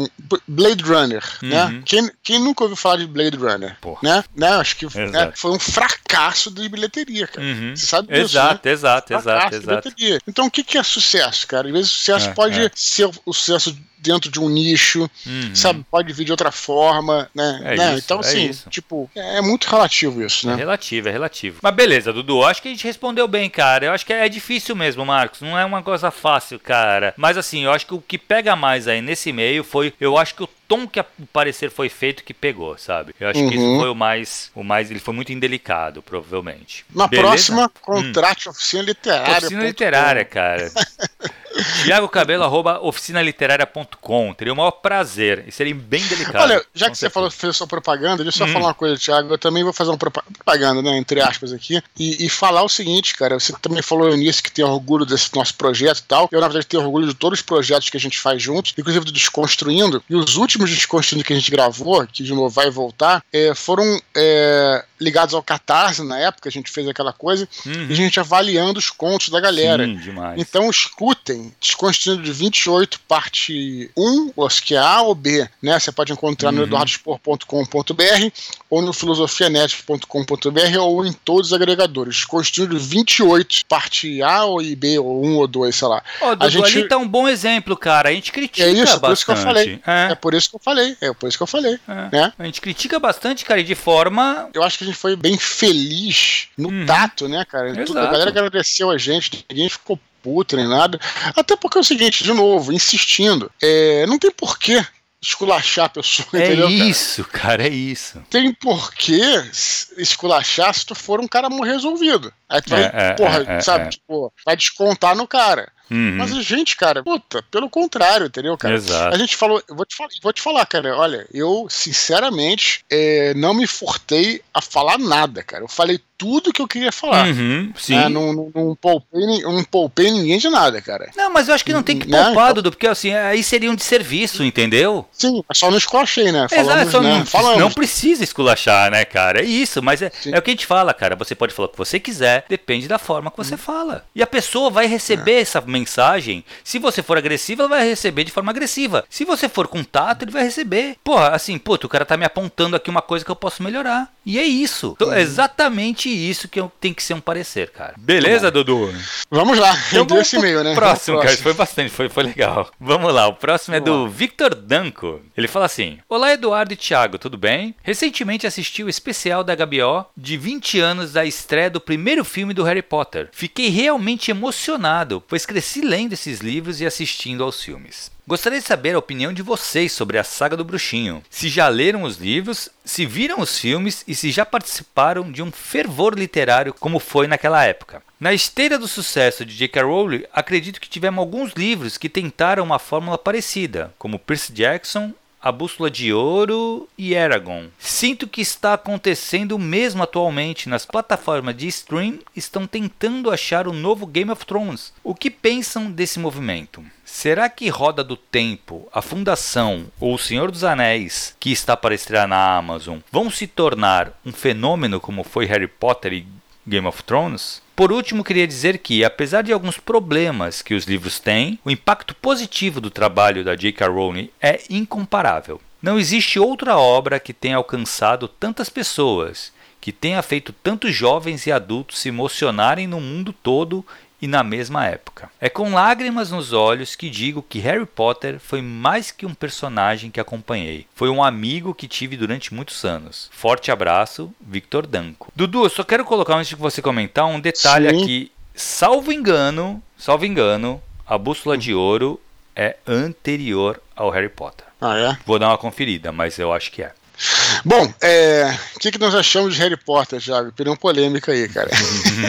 Blade Runner, né? uhum. né? Quem, quem nunca ouviu falar de Blade Runner? Porra. Né? né? Acho que né? foi um fracasso de bilheteria, cara. Uhum. Você sabe disso? Exato, né? exato, exato, exato. Então o que, que é sucesso, cara? Às vezes sucesso é, pode é. ser o sucesso dentro de um nicho, uhum. sabe? Pode vir de outra forma, né? É né? Isso, então, é assim, é tipo, é muito relativo isso, né? É relativo, é relativo. Mas beleza, Dudu, acho que a gente respondeu bem, cara. Eu acho que é difícil mesmo, Marcos. Não é uma coisa fácil, cara. Mas assim, eu acho que o que pega mais aí nesse meio foi, eu acho que o tom que o parecer foi feito que pegou, sabe? Eu acho uhum. que isso uhum. foi o mais, o mais, ele foi muito indelicado, provavelmente. Na Beleza? próxima, contrate hum. oficina literária. Oficina literária, cara. Tiago Cabelo, arroba oficinaliteraria.com. Teria o maior prazer. E seria bem delicado. Olha, já que você falou, fez sua propaganda, deixa eu só hum. falar uma coisa, Tiago. Eu também vou fazer uma propaganda, né? Entre aspas aqui. E, e, falar o seguinte, cara. Você também falou início que tem orgulho desse nosso projeto e tal. Eu, na verdade, tenho orgulho de todos os projetos que a gente faz juntos, inclusive do Desconstruindo. E os últimos Desconstruindo que a gente gravou, que de novo vai voltar, é, foram é, ligados ao Catarse na época, a gente fez aquela coisa, uhum. e a gente avaliando os contos da galera. Sim, demais. Então escutem Desconstruindo de 28, parte 1, ou que é A ou B, né? Você pode encontrar uhum. no eduardospor.com.br ou no filosofianet.com.br ou em todos os agregadores. Desconstruindo 28, parte A ou B, ou 1 ou 2, sei lá. Ó, oh, a gente... ali tá um bom exemplo, cara. A gente critica É isso, bastante. por isso que eu falei. É, é por isso que eu falei. É por isso que eu falei. É. Né? A gente critica bastante, cara, e de forma. Eu acho que a gente foi bem feliz no uhum. tato, né, cara? Tudo, a galera agradeceu a gente, ninguém ficou puto nem nada. Até porque é o seguinte, de novo, insistindo, é, não tem porquê esculachar a pessoa, é entendeu? É isso, cara? cara, é isso. Tem porquê esculachar se tu for um cara mal resolvido. Aí tu vai, é, é porra, é, sabe, é. tipo, vai descontar no cara. Uhum. Mas a gente, cara, puta, pelo contrário, entendeu, cara? Exato. A gente falou, eu vou te, falar, vou te falar, cara, olha, eu, sinceramente, é, não me furtei a falar nada, cara. Eu falei tudo que eu queria falar. Uhum, sim. É, não, não, não, poupei, não poupei ninguém de nada, cara. Não, mas eu acho que não tem que né? poupar, Dudu, porque assim, aí seria um desserviço, entendeu? Sim, só não esculachei, né? Falamos, Exato, só né? não, Falamos. não precisa esculachar, né, cara? É isso, mas é, é o que a gente fala, cara. Você pode falar o que você quiser, depende da forma que você hum. fala. E a pessoa vai receber é. essa mensagem. Se você for agressivo, ela vai receber de forma agressiva. Se você for com tato, ele vai receber. Porra, assim, pô, o cara tá me apontando aqui uma coisa que eu posso melhorar. E é isso. Então, é exatamente isso que tem que ser um parecer, cara. Beleza, Dudu? Vamos lá, eu dou esse e-mail, né? Próximo, cara, foi bastante, foi, foi legal. Vamos lá, o próximo é do Victor Danco. Ele fala assim: Olá, Eduardo e Thiago, tudo bem? Recentemente assisti o especial da HBO de 20 anos da estreia do primeiro filme do Harry Potter. Fiquei realmente emocionado, pois cresci lendo esses livros e assistindo aos filmes. Gostaria de saber a opinião de vocês sobre a saga do Bruxinho. Se já leram os livros, se viram os filmes e se já participaram de um fervor literário como foi naquela época. Na esteira do sucesso de J.K. Rowling, acredito que tivemos alguns livros que tentaram uma fórmula parecida, como Percy Jackson a Bússola de Ouro e Eragon. Sinto que está acontecendo o mesmo atualmente nas plataformas de stream estão tentando achar o novo Game of Thrones. O que pensam desse movimento? Será que Roda do Tempo, A Fundação ou O Senhor dos Anéis, que está para estrear na Amazon, vão se tornar um fenômeno como foi Harry Potter e Game of Thrones? Por último, queria dizer que, apesar de alguns problemas que os livros têm, o impacto positivo do trabalho da J.K. Rowling é incomparável. Não existe outra obra que tenha alcançado tantas pessoas, que tenha feito tantos jovens e adultos se emocionarem no mundo todo e na mesma época. É com lágrimas nos olhos que digo que Harry Potter foi mais que um personagem que acompanhei. Foi um amigo que tive durante muitos anos. Forte abraço, Victor Danco. Dudu, eu só quero colocar antes de você comentar um detalhe Sim. aqui. Salvo engano, salvo engano, a Bússola de Ouro é anterior ao Harry Potter. Ah, é? Vou dar uma conferida, mas eu acho que é. Bom, é, o que, que nós achamos de Harry Potter, Thiago? Opinião polêmica aí, cara.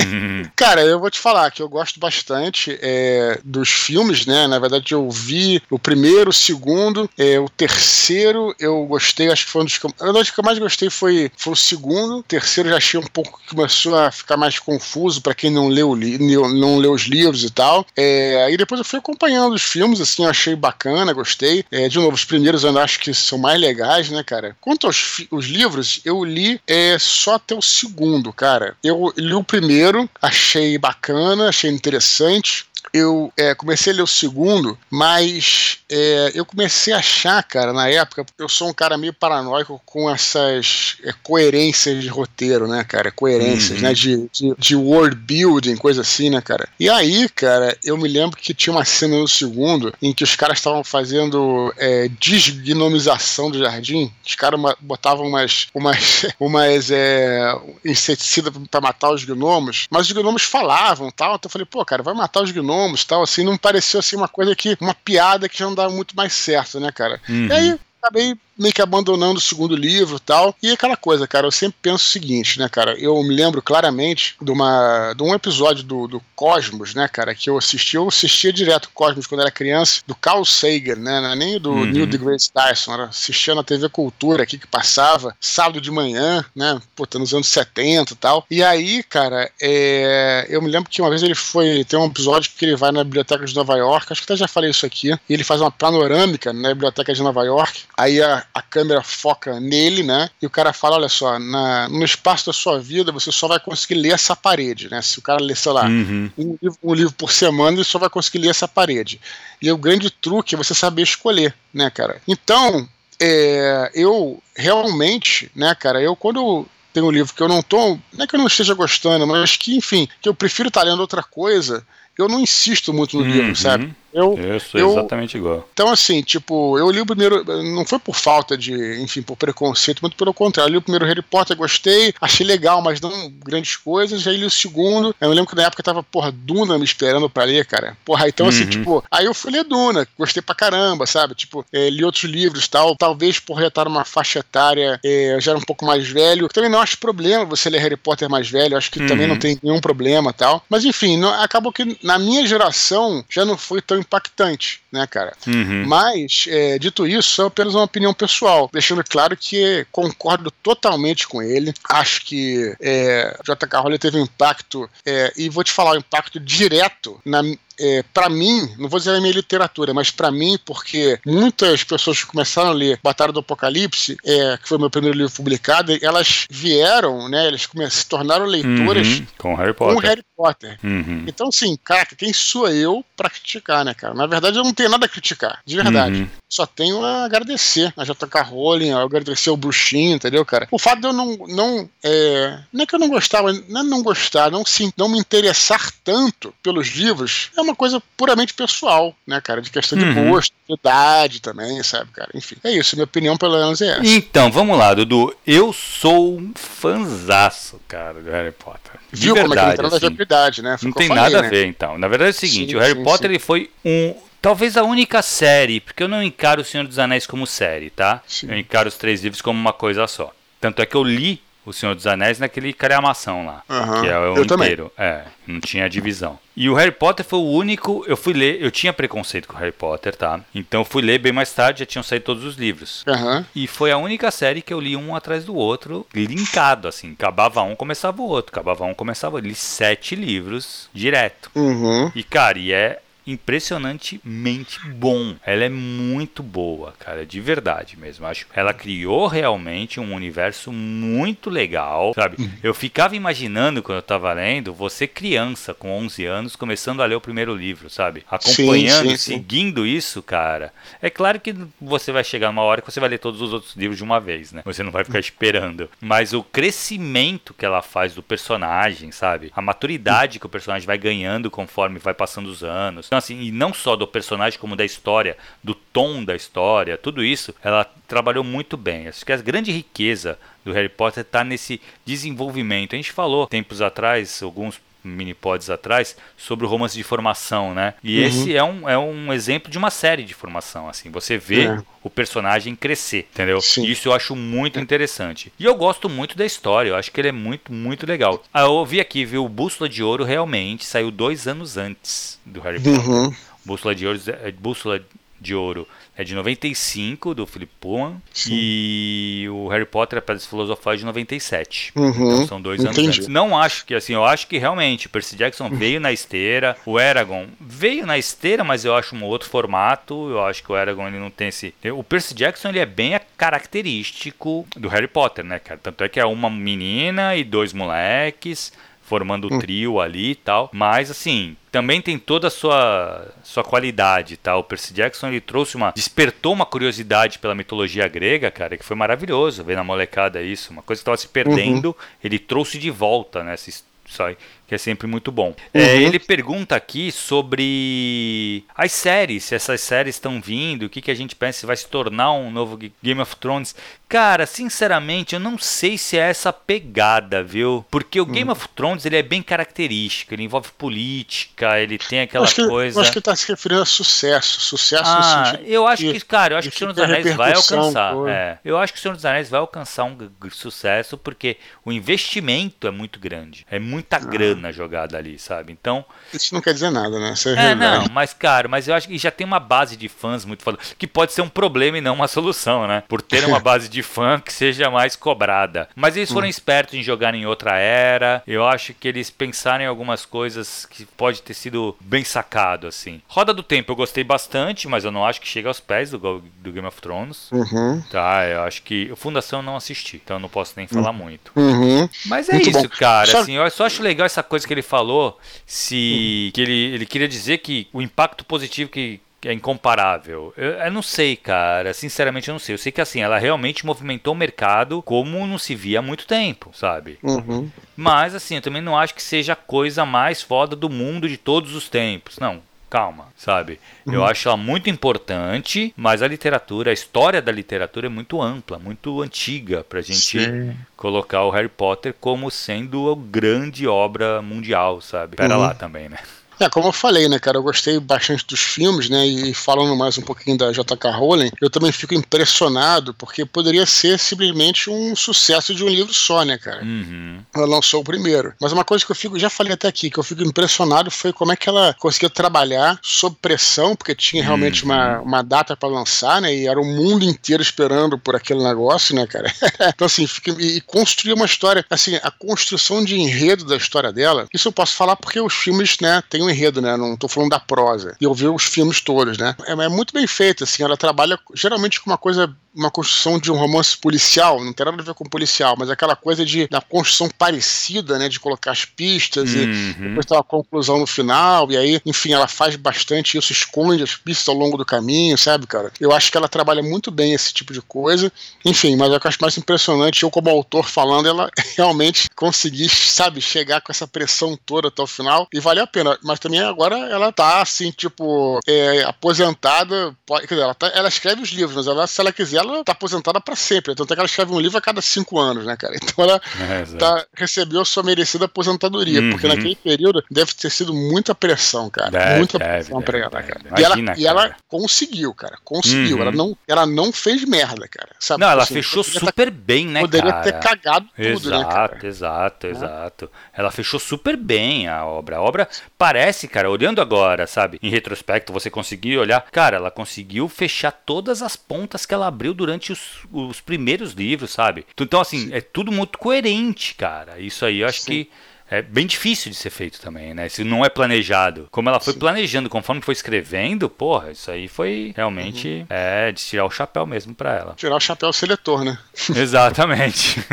cara, eu vou te falar que eu gosto bastante é, dos filmes, né? Na verdade, eu vi o primeiro, o segundo, é, o terceiro eu gostei, acho que foi um dos que eu, na verdade, que eu mais gostei foi, foi o segundo. O terceiro já achei um pouco que começou a ficar mais confuso para quem não leu, não leu os livros e tal. É, aí depois eu fui acompanhando os filmes, assim, eu achei bacana, gostei. É, de novo, os primeiros eu acho que são mais legais, né, cara? Quanto aos os livros, eu li é, só até o segundo, cara. Eu li o primeiro, achei bacana, achei interessante eu é, comecei a ler o segundo, mas é, eu comecei a achar, cara, na época, eu sou um cara meio paranoico com essas é, coerências de roteiro, né, cara? Coerências, uhum. né? De, de, de, world building, coisa assim, né, cara? E aí, cara, eu me lembro que tinha uma cena no segundo em que os caras estavam fazendo é, desgnomização do jardim. Os caras botavam umas, umas, umas é, inseticidas para matar os gnomos, mas os gnomos falavam tal. Então eu falei, pô, cara, vai matar os gnomos gnomos tal, assim, não pareceu assim uma coisa que. uma piada que já não dava muito mais certo, né, cara? Uhum. E aí acabei meio que abandonando o segundo livro e tal. E aquela coisa, cara, eu sempre penso o seguinte, né, cara? Eu me lembro claramente de, uma, de um episódio do, do Cosmos, né, cara, que eu assisti. Eu assistia direto Cosmos quando era criança, do Carl Sagan, né? É nem do uhum. Neil deGrasse Tyson, era assistia na TV Cultura aqui que passava, sábado de manhã, né? Pô, tá nos anos 70 e tal. E aí, cara, é, eu me lembro que uma vez ele foi. Tem um episódio que ele vai na biblioteca de Nova York, acho que até já falei isso aqui, e ele faz uma panorâmica na biblioteca de Nova York. Aí a, a, câmera foca nele, né? E o cara fala: olha só, na, no espaço da sua vida você só vai conseguir ler essa parede, né? Se o cara ler, sei lá, uhum. um, livro, um, livro, por semana, ele só vai conseguir ler essa parede. E o grande truque é você saber escolher, né, cara? Então, é, eu realmente, né, cara, eu quando tenho um livro que eu não tô, não é que eu não esteja gostando, mas que, enfim, que eu prefiro estar lendo outra coisa, eu não insisto muito no uhum. livro, sabe? Eu, eu sou eu, exatamente igual. Então, assim, tipo, eu li o primeiro. Não foi por falta de, enfim, por preconceito, muito pelo contrário. Eu li o primeiro Harry Potter, gostei, achei legal, mas não grandes coisas. Aí li o segundo. Eu lembro que na época tava, porra, Duna me esperando pra ler, cara. Porra, então, assim, uhum. assim, tipo, aí eu fui ler Duna, gostei pra caramba, sabe? Tipo, é, li outros livros tal. Talvez por já estar numa faixa etária, é, eu já era um pouco mais velho. Também não acho problema você ler Harry Potter mais velho, acho que uhum. também não tem nenhum problema tal. Mas enfim, não, acabou que na minha geração já não foi tão impactante, né, cara? Uhum. Mas, é, dito isso, é apenas uma opinião pessoal, deixando claro que concordo totalmente com ele. Acho que é, J.K. Rowling teve um impacto, é, e vou te falar, um impacto direto na, é, para mim, não vou dizer a minha literatura, mas para mim, porque muitas pessoas que começaram a ler Batalha do Apocalipse, é, que foi meu primeiro livro publicado, elas vieram, né, elas se tornaram leitoras uhum, com Harry Potter. Com Harry Potter. Uhum. Então, assim, cara, quem sou eu para criticar, né, cara? Na verdade, eu não tenho nada a criticar, de verdade. Uhum. Só tenho a agradecer a JK Rowling, a agradecer o bruxinho, entendeu, cara? O fato de eu não. não é, não é que eu não gostava, não é não gostar, não, sim, não me interessar tanto pelos livros, é uma coisa puramente pessoal, né, cara? De questão de uhum. gosto, de idade também, sabe, cara? Enfim, é isso. Minha opinião, pelo menos, é essa. Então, vamos lá, Dudu. Eu sou um fanzaço, cara, do Harry Potter. Viu verdade, como é que ele assim, idade, né? Foi não tem falei, nada né? a ver, então. Na verdade é o seguinte, sim, o Harry sim, Potter sim. ele foi um Talvez a única série, porque eu não encaro O Senhor dos Anéis como série, tá? Eu encaro os três livros como uma coisa só. Tanto é que eu li O Senhor dos Anéis naquele calhamação lá, uhum. que é o eu inteiro. Também. É, não tinha divisão. E o Harry Potter foi o único. Eu fui ler, eu tinha preconceito com o Harry Potter, tá? Então eu fui ler bem mais tarde, já tinham saído todos os livros. Uhum. E foi a única série que eu li um atrás do outro, linkado, assim. Acabava um, começava o outro. Acabava um, começava o outro. Li sete livros direto. Uhum. E, cara, e é impressionantemente bom. Ela é muito boa, cara, de verdade mesmo. Acho ela criou realmente um universo muito legal, sabe? Uhum. Eu ficava imaginando quando eu tava lendo, você criança com 11 anos começando a ler o primeiro livro, sabe? Acompanhando, sim, sim, sim. seguindo isso, cara. É claro que você vai chegar numa hora que você vai ler todos os outros livros de uma vez, né? Você não vai ficar esperando. Mas o crescimento que ela faz do personagem, sabe? A maturidade que o personagem vai ganhando conforme vai passando os anos. Então, assim, e não só do personagem, como da história, do tom da história, tudo isso, ela trabalhou muito bem. Acho que a grande riqueza do Harry Potter está nesse desenvolvimento. A gente falou tempos atrás, alguns mini pods atrás sobre o romance de formação, né? E uhum. esse é um, é um exemplo de uma série de formação, assim. Você vê é. o personagem crescer, entendeu? Sim. Isso eu acho muito interessante. E eu gosto muito da história, eu acho que ele é muito, muito legal. Ah, eu vi aqui, viu? O Bússola de Ouro realmente saiu dois anos antes do Harry Potter. Uhum. Bússola de Ouro, Bússola de Ouro é de 95, do Philip Pullman. Sim. E o Harry Potter, a Pedras Filosofais, de 97. Uhum, então são dois entendi. anos antes. Não acho que, assim, eu acho que realmente Percy Jackson uhum. veio na esteira. O Eragon veio na esteira, mas eu acho um outro formato. Eu acho que o Eragon ele não tem esse. O Percy Jackson ele é bem característico do Harry Potter, né, cara? Tanto é que é uma menina e dois moleques formando o hum. trio ali e tal. Mas assim, também tem toda a sua sua qualidade, tá? O Percy Jackson ele trouxe uma despertou uma curiosidade pela mitologia grega, cara, que foi maravilhoso ver na molecada isso, uma coisa que estava se perdendo, uhum. ele trouxe de volta né, história que é sempre muito bom. É, uhum. É, ele pergunta aqui sobre as séries, se essas séries estão vindo, o que, que a gente pensa se vai se tornar um novo Game of Thrones. Cara, sinceramente, eu não sei se é essa pegada, viu? Porque o Game uhum. of Thrones ele é bem característico, ele envolve política, ele tem aquela acho que, coisa. Eu acho que está se referindo a sucesso, sucesso ah, eu acho que, cara, eu acho que o Senhor dos Anéis vai alcançar. É, eu acho que o Senhor dos Anéis vai alcançar um sucesso porque o investimento é muito grande, é muita ah. grana na jogada ali, sabe? Então. Isso não quer dizer nada, né? Você é, não, mas, cara, mas eu acho que já tem uma base de fãs muito foda, que pode ser um problema e não uma solução, né? Por ter uma base de fã que seja mais cobrada. Mas eles foram hum. espertos em jogar em outra era. Eu acho que eles pensaram em algumas coisas que pode ter sido bem sacado, assim. Roda do Tempo eu gostei bastante, mas eu não acho que chega aos pés do, do Game of Thrones. Uhum. Tá, eu acho que. Fundação eu não assisti, então eu não posso nem falar uhum. muito. Uhum. Mas é muito isso, bom. cara. Só... Assim, eu só acho legal essa coisa que ele falou, se que ele, ele queria dizer que o impacto positivo que é incomparável. Eu, eu, não sei, cara. Sinceramente, eu não sei. Eu sei que assim, ela realmente movimentou o mercado como não se via há muito tempo, sabe? Uhum. Mas assim, eu também não acho que seja a coisa mais foda do mundo de todos os tempos. Não calma, sabe? Uhum. Eu acho ela muito importante, mas a literatura, a história da literatura é muito ampla, muito antiga pra gente Sim. colocar o Harry Potter como sendo a grande obra mundial, sabe? Pera uhum. lá também, né? É, como eu falei, né, cara, eu gostei bastante dos filmes, né, e falando mais um pouquinho da J.K. Rowling, eu também fico impressionado, porque poderia ser simplesmente um sucesso de um livro só, né, cara. Uhum. Ela lançou o primeiro. Mas uma coisa que eu fico, já falei até aqui, que eu fico impressionado foi como é que ela conseguiu trabalhar sob pressão, porque tinha realmente uhum. uma, uma data para lançar, né, e era o mundo inteiro esperando por aquele negócio, né, cara. então, assim, fica, e, e construir uma história, assim, a construção de enredo da história dela, isso eu posso falar porque os filmes, né, têm um enredo, né? Não tô falando da prosa. E eu vi os filmes todos, né? É, é muito bem feito, assim. Ela trabalha geralmente com uma coisa uma construção de um romance policial, não tem nada a ver com policial, mas aquela coisa de da construção parecida, né, de colocar as pistas uhum. e depois ter uma conclusão no final, e aí, enfim, ela faz bastante isso, esconde as pistas ao longo do caminho, sabe, cara? Eu acho que ela trabalha muito bem esse tipo de coisa, enfim, mas o que eu acho mais impressionante, eu como autor falando, ela realmente conseguir, sabe, chegar com essa pressão toda até o final, e valeu a pena, mas também agora ela tá, assim, tipo, é, aposentada, pode, quer dizer, ela, tá, ela escreve os livros, mas ela, se ela quiser, ela tá aposentada para sempre. Tanto é que ela escreve um livro a cada cinco anos, né, cara? Então ela é, tá, recebeu a sua merecida aposentadoria, uhum. porque naquele período deve ter sido muita pressão, cara. Deve, muita pressão deve, pra ela, cara. Imagina, e, ela, cara. e ela conseguiu, cara. Conseguiu. Uhum. Ela, não, ela não fez merda, cara. Sabe? Não, ela assim, fechou super tá, bem, né, poderia cara? Poderia ter cagado tudo, exato, né, cara? Exato, é. exato. Ela fechou super bem a obra. A obra parece, cara, olhando agora, sabe, em retrospecto, você conseguiu olhar, cara, ela conseguiu fechar todas as pontas que ela abriu durante os, os primeiros livros, sabe? Então, assim, Sim. é tudo muito coerente, cara. Isso aí eu acho Sim. que é bem difícil de ser feito também, né? Se não é planejado. Como ela foi Sim. planejando, conforme foi escrevendo, porra, isso aí foi realmente uhum. é, de tirar o chapéu mesmo pra ela. Tirar o chapéu seletor, né? Exatamente.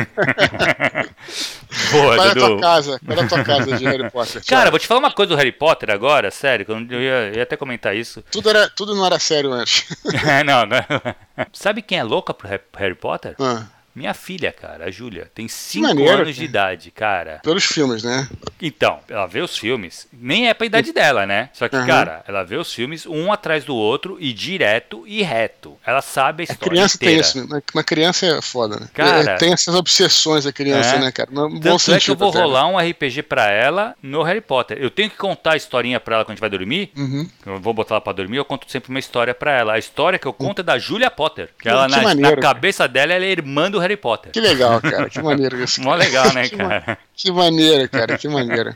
Boa, é a tua casa? É a tua casa de Harry Potter? Cara, vou te falar uma coisa do Harry Potter agora, sério, que eu ia, ia até comentar isso. Tudo, era, tudo não era sério antes. é, não, não. Sabe quem é louca pro Harry Potter? Ah. Minha filha, cara, a Júlia, tem 5 anos de idade, cara. Pelos filmes, né? Então, ela vê os filmes, nem é pra idade dela, né? Só que, uhum. cara, ela vê os filmes um atrás do outro e direto e reto. Ela sabe a história. A criança inteira. tem isso, uma criança é foda, né? Cara, tem essas obsessões a criança, é. né, cara? No Tanto é que eu vou rolar um RPG pra ela no Harry Potter. Eu tenho que contar a historinha pra ela quando a gente vai dormir. Uhum. Eu vou botar ela pra dormir, eu conto sempre uma história pra ela. A história que eu conto uhum. é da Julia Potter. Que ela, que na, maneiro, na cabeça dela, ela é irmã do Harry Potter. Que legal cara. Que maneiro isso. Mó legal, né, cara? Que maneira, cara, que maneira.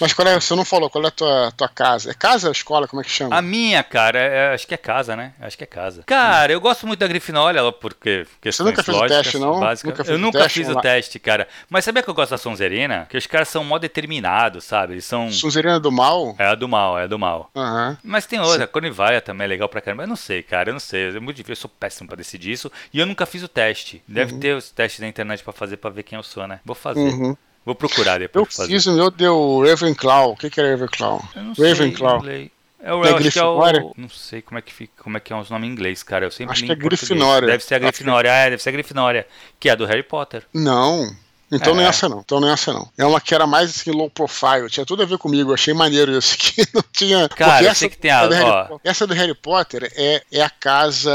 Mas qual é, você não falou, qual é a tua, tua casa? É casa ou escola? Como é que chama? A minha, cara, é, acho que é casa, né? Acho que é casa. Cara, eu gosto muito da Grifinória, porque Você nunca fez o teste, não? Nunca eu nunca teste, fiz o teste, cara. Mas sabia que eu gosto da Sonzerina? Que os caras são mó determinados, sabe? Eles são... Sonzerina do mal? É a do mal, é a do mal. Uhum. Mas tem outra, a Conivaia também é legal pra caramba. Eu não sei, cara, eu não sei. É muito difícil, eu sou péssimo pra decidir isso. E eu nunca fiz o teste. Deve uhum. ter os testes na internet pra fazer, pra ver quem eu sou, né? Vou fazer. Uhum. Vou procurar depois. Eu fiz o meu deu Ravenclaw. O que, que é Ravenclaw? Eu não Ravenclaw. Sei, é o, acho que é o, não sei como é que fica, como é que é os nomes em inglês, cara. Eu sempre acho que é Grifinória. Deve ser a Grifinória, que... é, deve ser a Grifinória, que é a do Harry Potter. Não. Então é. não é essa não, então não é essa não. É uma que era mais assim, low profile, tinha tudo a ver comigo, achei maneiro isso que não tinha. Cara, eu sei que tem a. Do Harry, essa do Harry Potter é, é a casa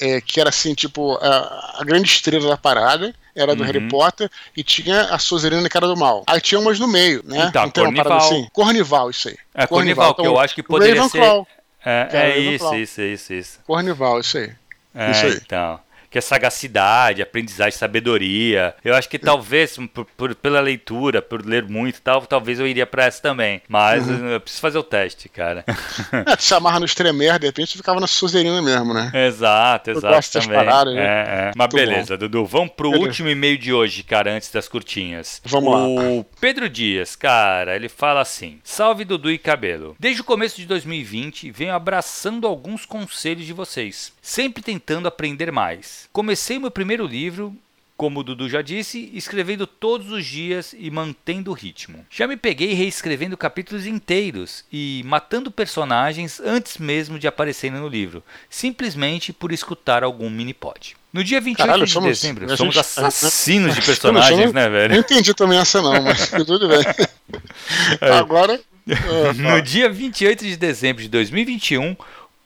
é, que era assim, tipo, a, a grande estrela da parada era do uhum. Harry Potter, e tinha a Suzerina que era do mal. Aí tinha umas no meio, né? Então, então Cornival. Assim. Cornival, isso aí. É, Cornival, então, que eu acho que poderia Ravenclaw, ser... É, é, é isso, isso, isso, isso. Cornival, isso aí. É, isso aí. então que é sagacidade, aprendizagem, sabedoria. Eu acho que talvez, por, por, pela leitura, por ler muito tal, talvez eu iria pra essa também. Mas uhum. eu preciso fazer o teste, cara. É, te chamarra no Estremer, de repente ficar na Suzerina mesmo, né? Exato, exato. Eu gosto também. Paradas, né? é, é. Mas beleza, bom. Dudu, vamos pro beleza. último e-mail de hoje, cara, antes das curtinhas. Vamos o lá. O Pedro Dias, cara, ele fala assim: Salve Dudu e Cabelo. Desde o começo de 2020, venho abraçando alguns conselhos de vocês, sempre tentando aprender mais. Comecei meu primeiro livro, como o Dudu já disse, escrevendo todos os dias e mantendo o ritmo. Já me peguei reescrevendo capítulos inteiros e matando personagens antes mesmo de aparecerem no livro, simplesmente por escutar algum mini-pod. No dia 28 Caralho, de somos, dezembro, somos gente, assassinos de personagens, né, velho? Não entendi também essa não, mas tudo bem. Agora... no dia 28 de dezembro de 2021,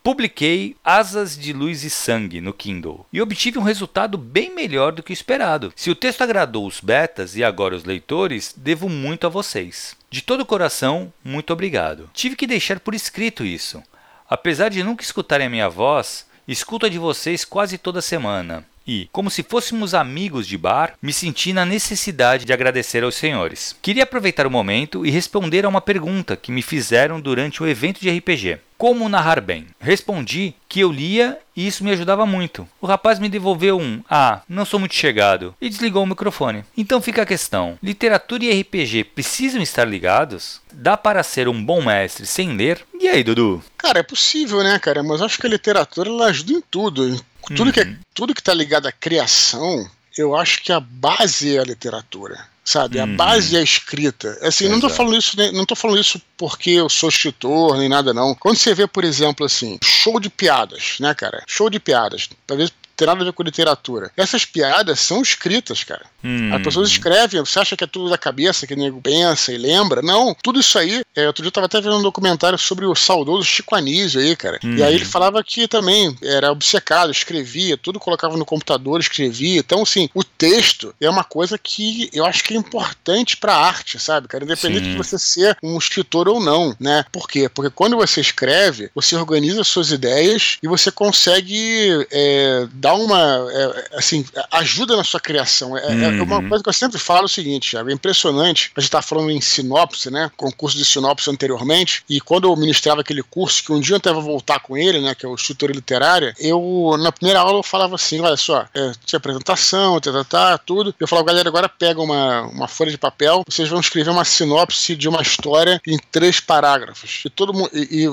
Publiquei Asas de Luz e Sangue no Kindle e obtive um resultado bem melhor do que esperado. Se o texto agradou os betas e agora os leitores, devo muito a vocês. De todo o coração, muito obrigado. Tive que deixar por escrito isso. Apesar de nunca escutarem a minha voz, escuto a de vocês quase toda semana. E, como se fôssemos amigos de bar, me senti na necessidade de agradecer aos senhores. Queria aproveitar o momento e responder a uma pergunta que me fizeram durante o evento de RPG. Como narrar bem? Respondi que eu lia e isso me ajudava muito. O rapaz me devolveu um Ah, não sou muito chegado e desligou o microfone. Então fica a questão: literatura e RPG precisam estar ligados? Dá para ser um bom mestre sem ler? E aí, Dudu? Cara, é possível, né, cara? Mas acho que a literatura ela ajuda em tudo. Tudo, uhum. que, é, uhum. tudo que tá ligado à criação, eu acho que a base é a literatura sabe? A uhum. base é a escrita. Assim, não tô falando isso, não tô falando isso porque eu sou escritor nem nada não. Quando você vê, por exemplo, assim, show de piadas, né, cara? Show de piadas. Talvez tem nada a ver com literatura. Essas piadas são escritas, cara. Hum. As pessoas escrevem, você acha que é tudo da cabeça, que o nego pensa e lembra. Não, tudo isso aí. É, outro dia eu tava até vendo um documentário sobre o saudoso Chico Anísio aí, cara. Hum. E aí ele falava que também era obcecado, escrevia, tudo colocava no computador, escrevia. Então, assim, o texto é uma coisa que eu acho que é importante pra arte, sabe, cara? Independente Sim. de você ser um escritor ou não, né? Por quê? Porque quando você escreve, você organiza suas ideias e você consegue é, dá uma. É, assim, ajuda na sua criação. É, é, uhum. uma coisa que eu sempre falo é o seguinte, Thiago, é impressionante, a gente tá falando em sinopse, né, concurso de sinopse anteriormente, e quando eu ministrava aquele curso, que um dia eu até vou voltar com ele, né, que é o Estrutura Literária, eu, na primeira aula eu falava assim, olha só, é, tinha apresentação, tá, tá, tá, tudo, eu falava, galera, agora pega uma, uma folha de papel, vocês vão escrever uma sinopse de uma história em três parágrafos, e todo mundo, e, e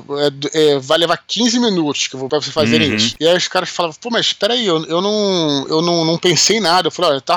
é, é, vai levar 15 minutos que eu vou pra vocês fazerem uhum. isso. E aí os caras falavam, pô, mas peraí, eu, eu, não, eu não, não pensei em nada, eu falei, olha, tá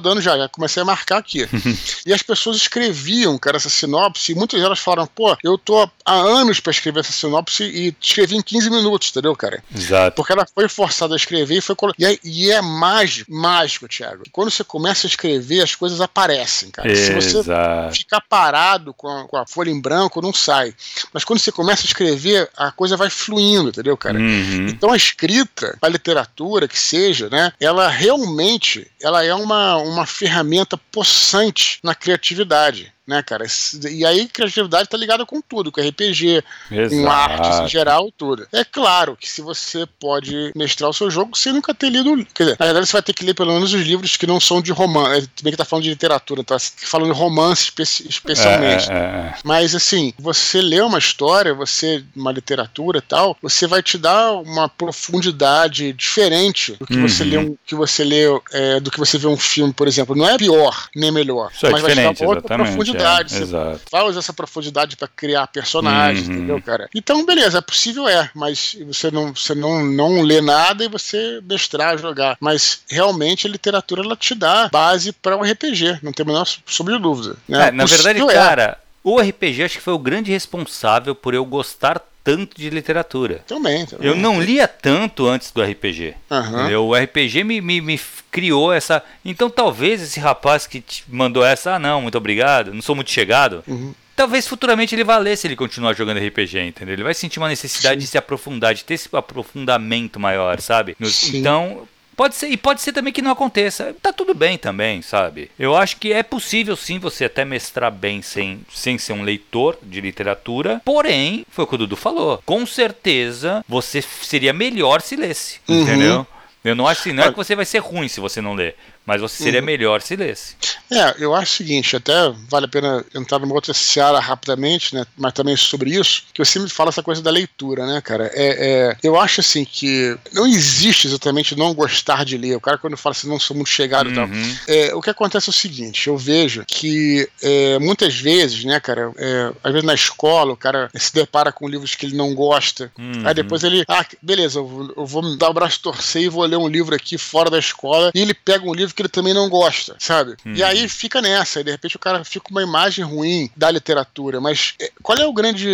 rodando já, já comecei a marcar aqui. e as pessoas escreviam, cara, essa sinopse, e muitas delas falaram, pô, eu tô há anos para escrever essa sinopse e escrevi em 15 minutos, entendeu, cara? Exato. Porque ela foi forçada a escrever e foi e é, e é mágico, mágico, Thiago. Quando você começa a escrever, as coisas aparecem, cara. Exato. Se você ficar parado com a, com a, folha em branco, não sai. Mas quando você começa a escrever, a coisa vai fluindo, entendeu, cara? Uhum. Então a escrita, a literatura que seja, né? Ela realmente, ela é uma, uma ferramenta possante na criatividade né, cara? E aí criatividade tá ligada com tudo, com RPG, Exato. com artes em geral, tudo. É claro que se você pode mestrar o seu jogo sem nunca ter lido. Quer dizer, na verdade você vai ter que ler pelo menos os livros que não são de romance. É, bem que tá falando de literatura, tá falando de romance espe especialmente. É, é, é. Mas assim, você lê uma história, você, uma literatura e tal, você vai te dar uma profundidade diferente do que uhum. você lê um, que você lê é, do que você vê um filme, por exemplo. Não é pior nem melhor, Isso é mas vai te dar outra profundidade profundidade. É, você vai usar essa profundidade para criar personagens, uhum. entendeu, cara? Então, beleza, é possível, é, mas você não, você não, não lê nada e você mestrar, jogar. Mas realmente a literatura ela te dá base para um RPG, não tem a menor sobre dúvida. Né? É, na verdade, é. cara, o RPG acho que foi o grande responsável por eu gostar tanto de literatura. Também, também. Eu não lia tanto antes do RPG. Uhum. O RPG me, me, me, criou essa. Então talvez esse rapaz que te mandou essa, ah não, muito obrigado, não sou muito chegado. Uhum. Talvez futuramente ele valesse ele continuar jogando RPG, entendeu? Ele vai sentir uma necessidade Sim. de se aprofundar, de ter esse aprofundamento maior, sabe? Então, Pode ser, e pode ser também que não aconteça. Tá tudo bem também, sabe? Eu acho que é possível sim você até mestrar bem sem, sem ser um leitor de literatura. Porém, foi o que o Dudu falou. Com certeza você seria melhor se lesse. Uhum. Entendeu? Eu não acho assim, não é que você vai ser ruim se você não ler. Mas você seria uhum. melhor se lesse. É, eu acho o seguinte, até vale a pena entrar numa outra seara rapidamente, né? Mas também sobre isso, que eu sempre falo essa coisa da leitura, né, cara? É, é, eu acho assim que não existe exatamente não gostar de ler. O cara, quando fala assim, não sou muito chegado uhum. e tal. Uhum. É, o que acontece é o seguinte: eu vejo que é, muitas vezes, né, cara, é, às vezes na escola, o cara se depara com livros que ele não gosta. Uhum. Aí depois ele, ah, beleza, eu vou, eu vou me dar o braço torcer e vou ler um livro aqui fora da escola. E ele pega um livro que ele também não gosta, sabe? Hum. E aí fica nessa, e de repente o cara fica com uma imagem ruim da literatura. Mas é, qual é o grande,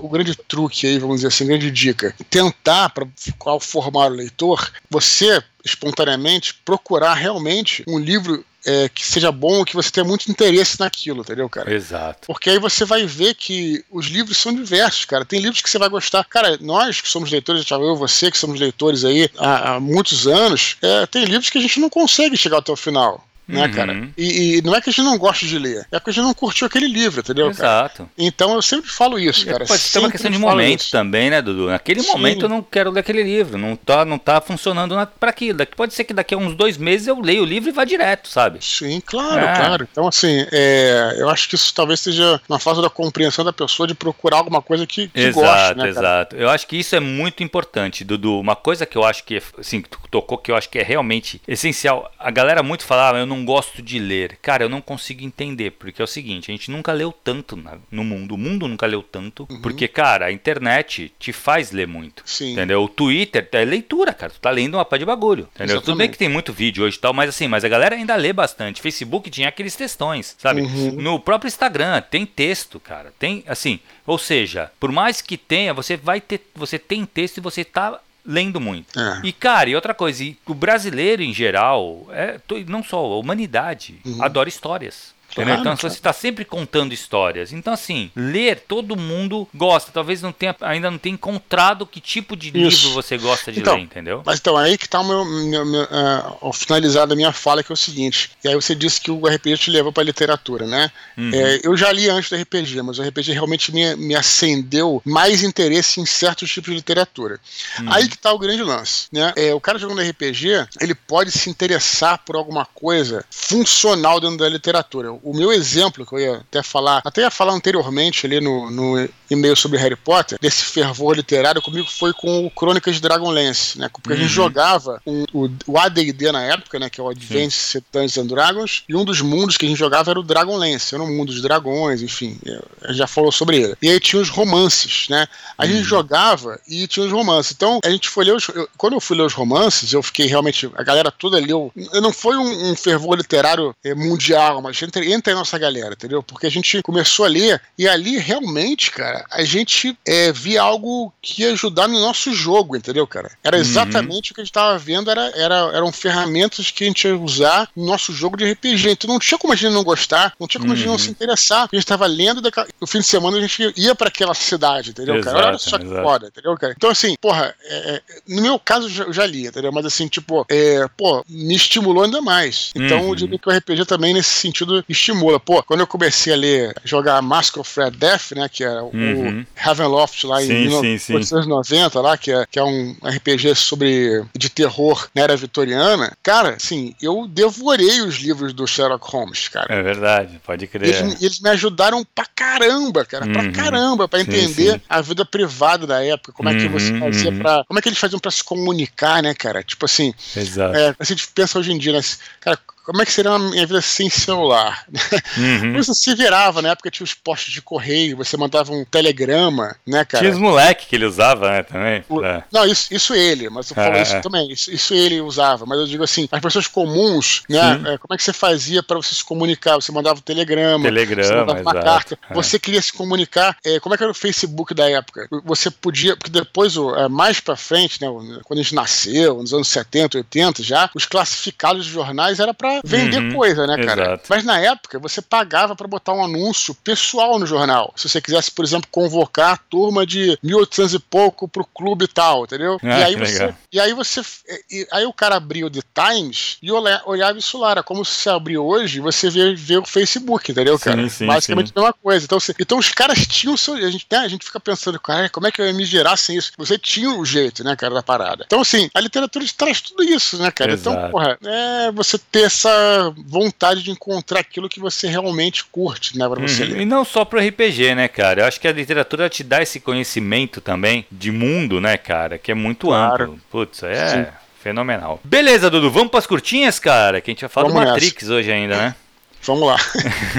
o grande truque aí, vamos dizer assim, grande dica? Tentar, para qual formar o leitor, você espontaneamente procurar realmente um livro é, que seja bom, que você tenha muito interesse naquilo, entendeu, cara? Exato. Porque aí você vai ver que os livros são diversos, cara. Tem livros que você vai gostar. Cara, nós que somos leitores, eu você que somos leitores aí há, há muitos anos, é, tem livros que a gente não consegue chegar até o final né, uhum. cara? E, e, não é que a gente não gosta de ler, é que a gente não curtiu aquele livro, entendeu, Exato. Cara? Então eu sempre falo isso, cara. Pode ser uma questão de momento isso. também, né, Dudu? Naquele Sim. momento eu não quero ler aquele livro, não tá, não tá funcionando para aquilo. Pode ser que daqui a uns dois meses eu leio o livro e vá direto, sabe? Sim, claro, é. claro. Então, assim, é, eu acho que isso talvez seja uma fase da compreensão da pessoa de procurar alguma coisa que, que exato, goste, né, Exato, Eu acho que isso é muito importante, Dudu. Uma coisa que eu acho que, assim, que tu tocou, que eu acho que é realmente essencial. A galera muito fala, ah, eu não gosto de ler ler. Cara, eu não consigo entender, porque é o seguinte, a gente nunca leu tanto na, no mundo, o mundo nunca leu tanto, uhum. porque, cara, a internet te faz ler muito. Sim. Entendeu? O Twitter é leitura, cara. Tu tá lendo uma pá de bagulho. Entendeu? Exatamente. Tudo bem que tem muito vídeo hoje e tal, mas assim, mas a galera ainda lê bastante. Facebook tinha aqueles textões, sabe? Uhum. No próprio Instagram tem texto, cara. Tem, assim, ou seja, por mais que tenha, você vai ter, você tem texto e você tá lendo muito. É. E, cara, e outra coisa, e o brasileiro em geral, é, não só a humanidade, uhum. adora histórias. Claro, então você está sempre contando histórias. Então, assim, ler, todo mundo gosta. Talvez não tenha, ainda não tenha encontrado que tipo de Isso. livro você gosta de então, ler, entendeu? Mas então, aí que está o meu, meu, meu uh, ao finalizar da minha fala, que é o seguinte. E aí você disse que o RPG te levou para literatura, né? Uhum. É, eu já li antes do RPG, mas o RPG realmente me, me acendeu mais interesse em certos tipos de literatura. Uhum. Aí que está o grande lance, né? É, o cara jogando RPG, ele pode se interessar por alguma coisa funcional dentro da literatura. O meu exemplo, que eu ia até falar, até ia falar anteriormente ali no, no e-mail sobre Harry Potter, desse fervor literário comigo foi com o Crônicas de Dragonlance, né? Porque uhum. a gente uhum. jogava um, o, o AD&D na época, né? Que é o Advanced Dungeons and Dragons, e um dos mundos que a gente jogava era o Dragonlance, era um mundo dos dragões, enfim, já falou sobre ele. E aí tinha os romances, né? A uhum. gente jogava e tinha os romances. Então, a gente foi ler os, eu, quando eu fui ler os romances, eu fiquei realmente, a galera toda leu, não foi um, um fervor literário é, mundial, mas entre, entre a nossa galera, entendeu? Porque a gente começou a ler e ali realmente, cara, a gente é, via algo que ia ajudar no nosso jogo, entendeu, cara? Era uhum. exatamente uhum. o que a gente estava vendo, era, era, eram ferramentas que a gente ia usar no nosso jogo de RPG. Então não tinha como a gente não gostar, não tinha como uhum. a gente não se uhum. interessar. A gente estava lendo, no fim de semana a gente ia para aquela cidade, entendeu, exato, cara? Olha só que foda, entendeu, cara? Então, assim, porra, é, é no meu caso eu já, li, entendeu? Mas assim, tipo, é, pô, me estimulou ainda mais. Então uhum. eu diria que o RPG também, nesse sentido, estimula. Pô, quando eu comecei a ler, jogar Mask of Red Death, né, que é o uhum. Ravenloft lá sim, em 1990, lá, que é, que é um RPG sobre de terror na era vitoriana, cara, assim, eu devorei os livros do Sherlock Holmes, cara. É verdade, pode crer. Eles, eles me ajudaram pra caramba, cara, uhum. pra caramba, pra entender sim, sim. a vida privada da época, como é que você uhum, fazia uhum. pra. Como é que eles faziam pra se comunicar, né, cara? Tipo assim. Exato. É, a gente pensa hoje em dia, né? Cara, como é que seria a minha vida sem celular? Uhum. Você se virava, na época tinha os postos de correio, você mandava um telegrama, né, cara? Tinha os moleques que ele usava, né, também. O, Não, isso, isso ele, mas eu falo ah, isso é. também, isso, isso, ele usava, mas eu digo assim, as pessoas comuns, né, é, como é que você fazia para você se comunicar? Você mandava um telegrama, telegrama você mandava uma carta, é. você queria se comunicar, é, como é que era o Facebook da época? Você podia, porque depois, é, mais para frente, né, quando a gente nasceu, nos anos 70, 80 já, os classificados de jornais era para vender uhum, coisa, né, cara? Exato. Mas na época você pagava para botar um anúncio pessoal no jornal. Se você quisesse, por exemplo, convocar a turma de 1800 e pouco pro clube tal, entendeu? Ah, e aí você, e aí você, e aí o cara abriu o The Times e olhava isso lá, era como se você abrir hoje e você vê, vê o Facebook, entendeu, cara? Sim, sim, Basicamente sim. a mesma coisa. Então, você, então os caras tinham seu, a gente, né, a gente fica pensando, cara, como é que eu ia me gerar sem isso? Você tinha o jeito, né, cara, da parada. Então, assim, a literatura traz tudo isso, né, cara? Então, Exato. Então, porra, é você ter essa vontade de encontrar aquilo que você realmente curte, né, pra você uhum. ler. E não só pro RPG, né, cara? Eu acho que a literatura te dá esse conhecimento também de mundo, né, cara? Que é muito claro. amplo. Putz, é. Sim. Fenomenal. Beleza, Dudu, vamos para as curtinhas, cara? Que a gente vai falar vamos do Matrix nessa. hoje ainda, né? Vamos lá.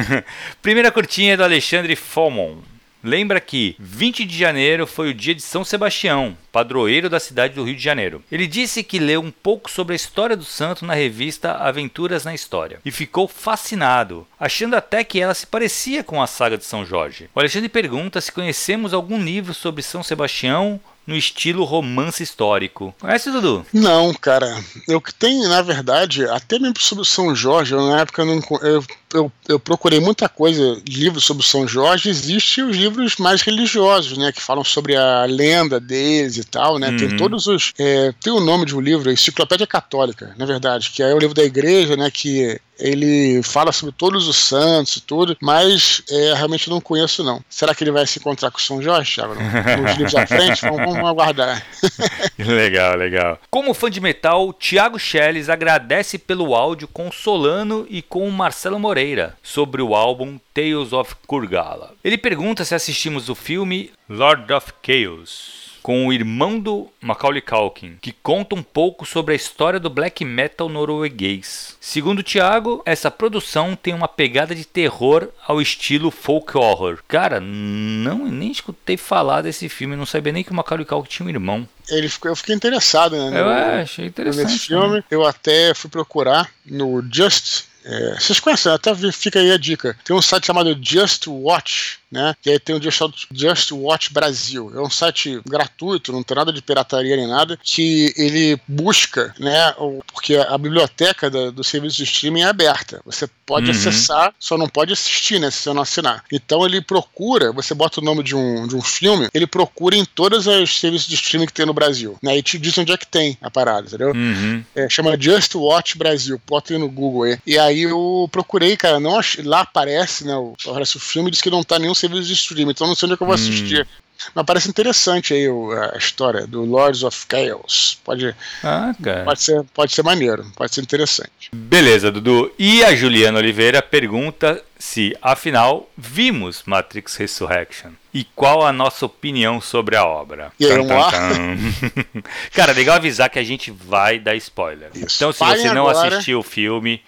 Primeira curtinha é do Alexandre Fomon. Lembra que 20 de janeiro foi o dia de São Sebastião, padroeiro da cidade do Rio de Janeiro. Ele disse que leu um pouco sobre a história do santo na revista Aventuras na História e ficou fascinado, achando até que ela se parecia com a saga de São Jorge. O Alexandre pergunta se conhecemos algum livro sobre São Sebastião no estilo romance histórico. Conhece, Dudu? Não, cara. Eu que tenho, na verdade, até mesmo sobre São Jorge, eu, na época não, eu, eu, eu, procurei muita coisa, livros sobre São Jorge, existem os livros mais religiosos, né, que falam sobre a lenda deles e tal, né, uhum. tem todos os, é, tem o nome de um livro, Enciclopédia Católica, na verdade, que é o livro da igreja, né, que ele fala sobre todos os santos e tudo, mas é, realmente não conheço não. Será que ele vai se encontrar com São Jorge, Thiago? Nos livros à frente? Vamos, vamos aguardar. legal, legal. Como fã de metal, Thiago Schelles agradece pelo áudio com Solano e com Marcelo Moreira sobre o álbum Tales of Kurgala. Ele pergunta se assistimos o filme Lord of Chaos com o irmão do Macaulay Culkin, que conta um pouco sobre a história do black metal norueguês. Segundo Thiago, essa produção tem uma pegada de terror ao estilo folk horror. Cara, não nem escutei falar desse filme, não sabia nem que o Macaulay Culkin tinha um irmão. Ele ficou, eu fiquei interessado, né? Eu no, achei interessante. Nesse filme, né? eu até fui procurar no Just é, vocês conhecem, até fica aí a dica. Tem um site chamado Just Watch, né? Que aí tem o Just, Just Watch Brasil. É um site gratuito, não tem nada de pirataria nem nada, que ele busca, né? Porque a biblioteca do, do serviço de streaming é aberta. Você pode uhum. acessar, só não pode assistir, né? Se você não assinar. Então ele procura, você bota o nome de um, de um filme, ele procura em todos os serviços de streaming que tem no Brasil, né? E te diz onde é que tem a parada, entendeu? Uhum. É, chama Just Watch Brasil. Bota aí no Google aí. E aí eu procurei, cara, não ach... lá aparece, né? O, aparece o filme diz que não tá nenhum serviço de streaming, então não sei onde é que eu vou hum. assistir. Mas parece interessante aí a história do Lords of Chaos. Pode, ah, pode, ser, pode ser maneiro, pode ser interessante. Beleza, Dudu. E a Juliana Oliveira pergunta se, afinal, vimos Matrix Resurrection. E qual a nossa opinião sobre a obra? E aí, tan, Cara, legal avisar que a gente vai dar spoiler. Isso. Então, se você não agora... assistiu o filme,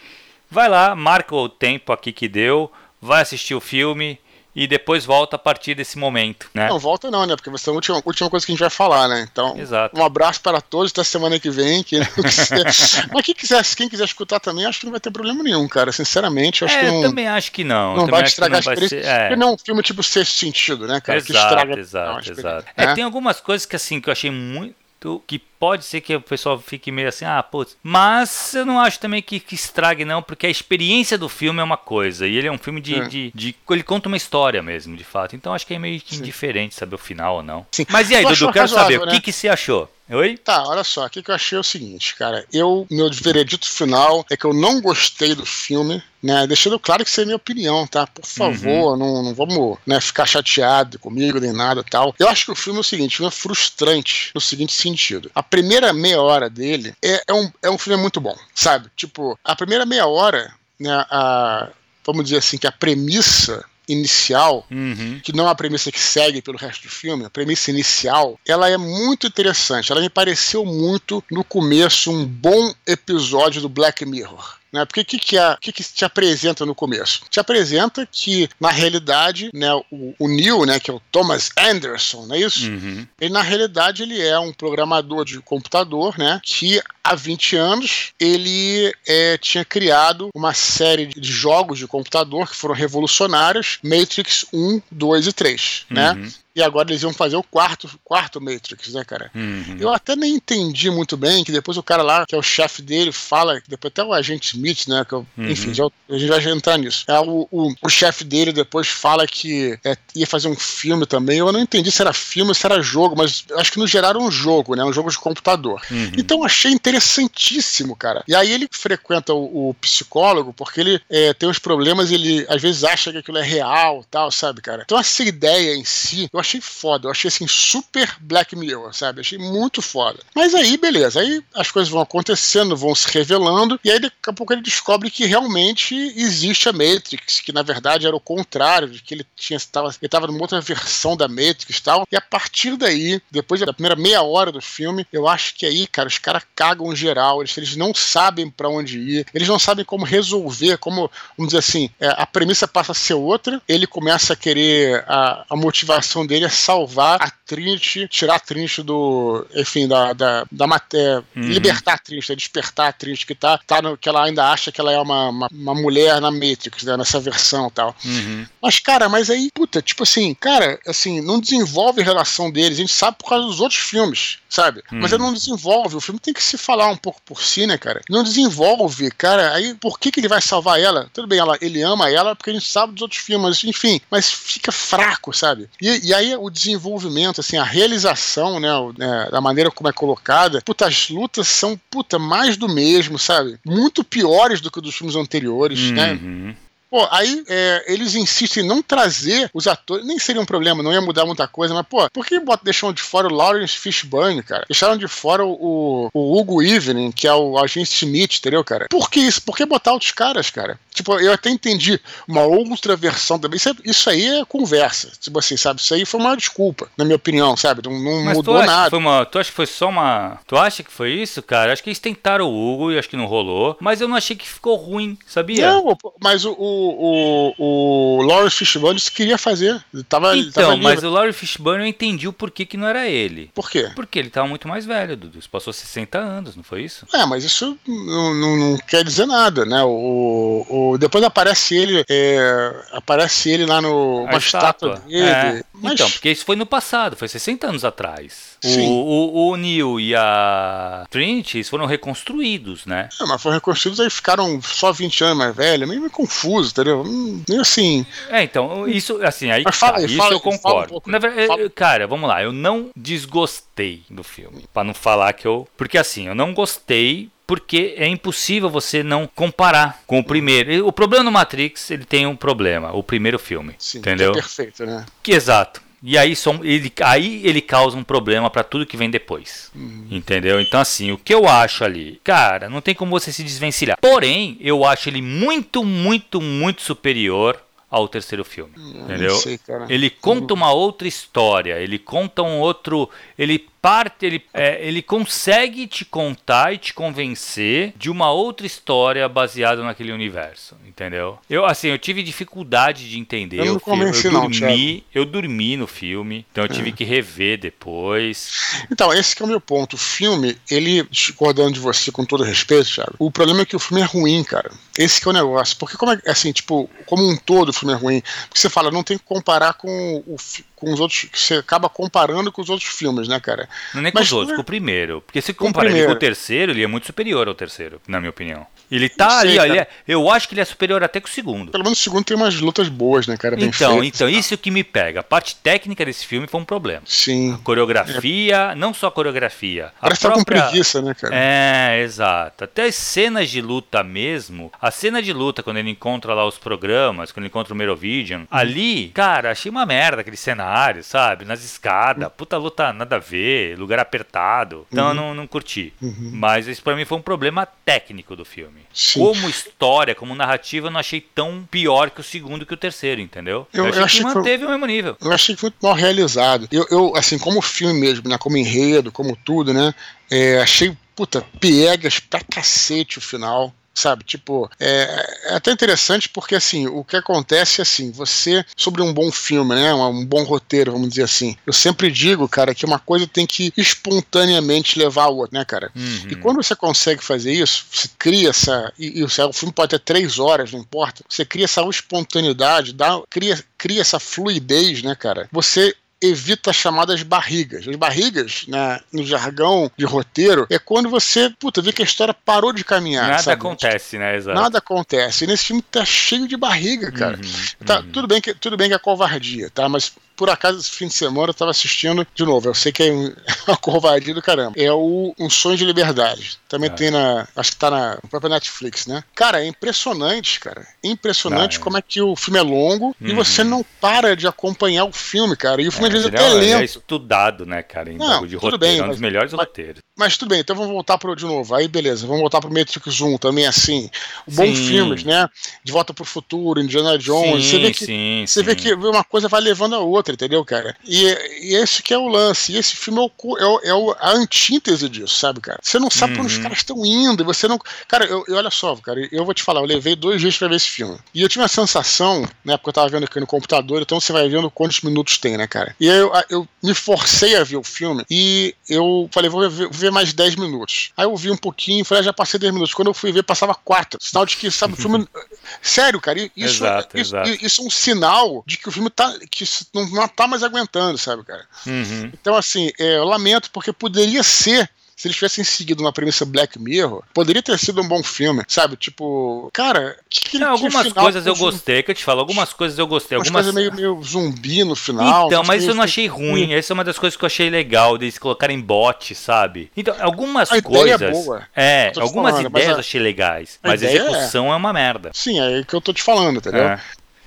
vai lá, marca o tempo aqui que deu, vai assistir o filme e depois volta a partir desse momento, né? Não, volta não, né? Porque vai ser a última, última coisa que a gente vai falar, né? Então, Exato. um abraço para todos até semana que vem. Que Mas quem quiser, quem quiser escutar também, acho que não vai ter problema nenhum, cara. Sinceramente, acho é, que não. Eu também acho que não. Não vai estragar a experiência. Ser, é. Porque não é um filme tipo sexto sentido, né, cara? Exato, que estraga. Exato, exato. É, tem algumas coisas que assim que eu achei muito que pode ser que o pessoal fique meio assim, ah, putz. Mas eu não acho também que, que, estrague, não, porque a experiência do filme é uma coisa. E ele é um filme de. É. de, de ele conta uma história mesmo, de fato. Então acho que é meio Sim. indiferente saber o final ou não. Sim. Mas e aí, Dudu, quero saber, né? o que, que você achou? Oi? Tá, olha só, o que, eu achei é o seguinte, cara. Eu, meu veredito final é que eu não gostei do filme, né? Deixando claro que isso é minha opinião, tá? Por favor, uhum. não, não vamos né, ficar chateado comigo nem nada tal. Eu acho que o filme é o seguinte, o filme é frustrante no seguinte sentido. A primeira meia hora dele é, é, um, é um filme muito bom, sabe? Tipo, a primeira meia hora, né, a, vamos dizer assim, que a premissa inicial, uhum. que não é a premissa que segue pelo resto do filme, a premissa inicial, ela é muito interessante. Ela me pareceu muito, no começo, um bom episódio do Black Mirror. Né? Porque o que, que, é, que, que te apresenta no começo? Te apresenta que, na realidade, né, o, o Neil, né, que é o Thomas Anderson, não é isso? Uhum. Ele, na realidade, ele é um programador de computador, né, que há 20 anos ele é, tinha criado uma série de jogos de computador que foram revolucionários, Matrix 1, 2 e 3, né? uhum. né? E agora eles iam fazer o quarto, quarto Matrix, né, cara? Uhum. Eu até nem entendi muito bem, que depois o cara lá, que é o chefe dele, fala, depois até o agente Smith, né, que eu, uhum. enfim, já, a gente vai entrar nisso. É, o, o, o chefe dele depois fala que é, ia fazer um filme também, eu não entendi se era filme ou se era jogo, mas acho que no geral era um jogo, né, um jogo de computador. Uhum. Então achei interessantíssimo, cara. E aí ele frequenta o, o psicólogo, porque ele é, tem uns problemas, ele às vezes acha que aquilo é real, tal, sabe, cara? Então essa ideia em si, eu achei foda. Eu achei assim, super Black Mirror, sabe? Achei muito foda. Mas aí, beleza. Aí as coisas vão acontecendo, vão se revelando, e aí daqui a pouco ele descobre que realmente existe a Matrix, que na verdade era o contrário, de que ele tinha estava ele estava numa outra versão da Matrix e tal. E a partir daí, depois da primeira meia hora do filme, eu acho que aí, cara, os caras cagam geral, eles, eles não sabem para onde ir, eles não sabem como resolver, como, vamos dizer assim, é, a premissa passa a ser outra, ele começa a querer a, a motivação dele é salvar a Trinity, tirar a Trinity do. Enfim, da. da, da matéria. Uhum. Libertar a Trinity, despertar a Trinity, que tá, tá no, que ela ainda acha que ela é uma, uma, uma mulher na Matrix, né, nessa versão e tal. Uhum. Mas, cara, mas aí, puta, tipo assim, cara, assim, não desenvolve a relação deles, a gente sabe por causa dos outros filmes, sabe? Uhum. Mas ele não desenvolve, o filme tem que se falar um pouco por si, né, cara? Não desenvolve, cara, aí por que, que ele vai salvar ela? Tudo bem, ela, ele ama ela porque a gente sabe dos outros filmes, enfim, mas fica fraco, sabe? E, e aí o desenvolvimento, assim, a realização, né, né, da maneira como é colocada, puta, as lutas são, puta, mais do mesmo, sabe? Muito piores do que dos filmes anteriores, né? uhum. né? Pô, aí é, eles insistem em não trazer os atores, nem seria um problema, não ia mudar muita coisa, mas, pô, por que deixaram de fora o Lawrence Fishburne, cara? Deixaram de fora o, o Hugo Evening, que é o agente Smith, entendeu, cara? Por que isso? Por que botar outros caras, cara? Tipo, eu até entendi uma outra versão também. Isso, é, isso aí é conversa, tipo assim, sabe? Isso aí foi uma desculpa, na minha opinião, sabe? Não, não mudou nada. Foi uma, tu acha que foi só uma. Tu acha que foi isso, cara? Acho que eles tentaram o Hugo e acho que não rolou, mas eu não achei que ficou ruim, sabia? Não, mas o o, o, o Lawrence Fishburne queria fazer. Tava, então, tava mas o Lawrence Fishburne eu entendi o porquê que não era ele. Por quê? Porque ele tava muito mais velho, Dudu. Passou 60 anos, não foi isso? É, mas isso não, não, não quer dizer nada, né? O, o, depois aparece ele, é, aparece ele lá no A estátua. estátua dele. É. Mas, Então, porque isso foi no passado, foi 60 anos atrás. O, Sim. o, o Neil e a Trinity eles foram reconstruídos, né? é, mas foram reconstruídos aí ficaram só 20 anos mais velhos, meio, meio confuso, entendeu? Hum, Meio assim. É, então, isso, assim, aí, Mas fala tá, aí, isso fala eu um concordo. pouco. Na verdade, cara, vamos lá, eu não desgostei do filme, Pra não falar que eu, porque assim, eu não gostei porque é impossível você não comparar com o primeiro. O problema do Matrix, ele tem um problema, o primeiro filme, Sim, entendeu? que é perfeito, né? Que exato. E aí, som- ele, aí ele causa um problema pra tudo que vem depois. Entendeu? Então, assim, o que eu acho ali, cara, não tem como você se desvencilhar. Porém, eu acho ele muito, muito, muito superior ao terceiro filme. entendeu? não sei, cara. Ele conta uma outra história, ele conta um outro. Ele parte, ele, é, ele consegue te contar e te convencer de uma outra história baseada naquele universo, entendeu? Eu assim, eu tive dificuldade de entender Eu não o filme. convenci eu não, dormi, eu dormi no filme, então eu tive que rever depois. Então, esse que é o meu ponto. O filme, ele, discordando de você com todo respeito, Thiago, o problema é que o filme é ruim, cara. Esse que é o negócio. Porque, como é, assim, tipo, como um todo o filme é ruim, porque você fala, não tem que comparar com, o, com os outros, você acaba comparando com os outros filmes, né, cara? Não é nem com Mas os outros, é- com o primeiro. Porque se comparar com o terceiro, ele é muito superior ao terceiro, na minha opinião. Ele tá sei, ali, ó, é- eu acho que ele é superior até com o segundo. Pelo menos o segundo tem umas lutas boas, né, cara? Bem Então, feitas. então, isso que me pega. A parte técnica desse filme foi um problema. Sim. Coreografia, não só coreografia. A Parece que tá com própria... preguiça, né, cara? É, exato. Até as cenas de luta mesmo. A cena de luta, quando ele encontra lá os programas, quando ele encontra o Merovision, ali, cara, achei uma merda aquele cenário, sabe? Nas escadas, puta luta nada a ver, lugar apertado. Então eu não, não curti. Mas isso pra mim foi um problema técnico do filme. Sim. Como história, como narrativa, eu não achei tão pior que o segundo que o terceiro, entendeu? Eu- eu achei achei que que foi- manteve o mesmo nível. Eu achei que foi muito mal realizado. Eu, eu, assim, como filme mesmo, né? Como enredo, como tudo, né? é, achei, puta, piegas pra cacete o final. Sabe, tipo, é, é até interessante porque, assim, o que acontece é assim, você, sobre um bom filme, né, um bom roteiro, vamos dizer assim, eu sempre digo, cara, que uma coisa tem que espontaneamente levar a outra, né, cara? Uhum. E quando você consegue fazer isso, você cria essa. E, e o o filme pode ter três horas, não importa. Você cria essa espontaneidade, dá, cria, cria essa fluidez, né, cara? Você evita as chamadas barrigas. As barrigas, né, no jargão de roteiro, é quando você, puta, vê que a história parou de caminhar. Nada sabe? acontece, né? Exato. Nada acontece. E nesse filme tá cheio de barriga, cara. Uhum, Tá, uhum. tudo, bem que, tudo bem que é covardia, tá? Mas por acaso esse fim de semana eu tava assistindo, de novo, eu sei que é um- uma covardia do caramba. É o Um Sonho de Liberdade. Também É. tem na. Acho que tá na própria Netflix, né? Cara, é impressionante, cara. É impressionante Não, é. como é que o filme é longo e Uhum. você não para de acompanhar o filme, cara. E o filme às vezes até é é, ele é lento. estudado, né, cara, em Não, de tudo roteiro. bem, é um dos mas- melhores mas- roteiros. Mas tudo bem, então vamos voltar pro de novo. Aí beleza, vamos voltar pro Matrix 1 também assim. Bons filmes, né? De Volta pro Futuro, Indiana Jones. sim, você vê que sim, Você vê sim. que uma coisa vai levando a outra, entendeu, cara? E, e esse que é o lance. E esse filme é, o, é, o- é o- a antítese disso, sabe, cara? Você não sabe pra onde os Uhum. caras estão indo. e Você não. Cara, eu, eu- olha só, cara, eu vou te falar, eu levei dois dias pra ver esse filme. E eu tive uma sensação, né? Porque eu tava vendo aqui no computador, então você vai vendo quantos minutos tem, né, cara? E aí eu, eu me forcei a ver o filme e eu falei, vou ver, vou ver mais 10 minutos. Aí eu vi um pouquinho, falei, ah, já passei 10 minutos. Quando eu fui ver, passava 4. Sinal de que, sabe, o filme. Sério, cara, isso, Exato, isso, exato. isso é um sinal de que o filme tá. que não, não tá mais aguentando, sabe, cara? Uhum. Então, assim, é, eu lamento, porque poderia ser. Se eles tivessem seguido uma premissa Black Mirror, poderia ter sido um bom filme, sabe? Tipo, cara, que, que, Não, algumas final coisas eu gostei, que eu te falo, algumas coisas eu gostei. Umas Algumas... coisas meio, meio zumbi no final. Então, mas eu não achei ruim. Essa é uma das coisas que eu achei legal, deles colocarem bot, sabe? Então, algumas A ideia é coisas. boa. É, tô te algumas falando, ideias eu achei legais. Mas a é- execução é... uma merda. Sim, é o que eu tô te falando, entendeu? É.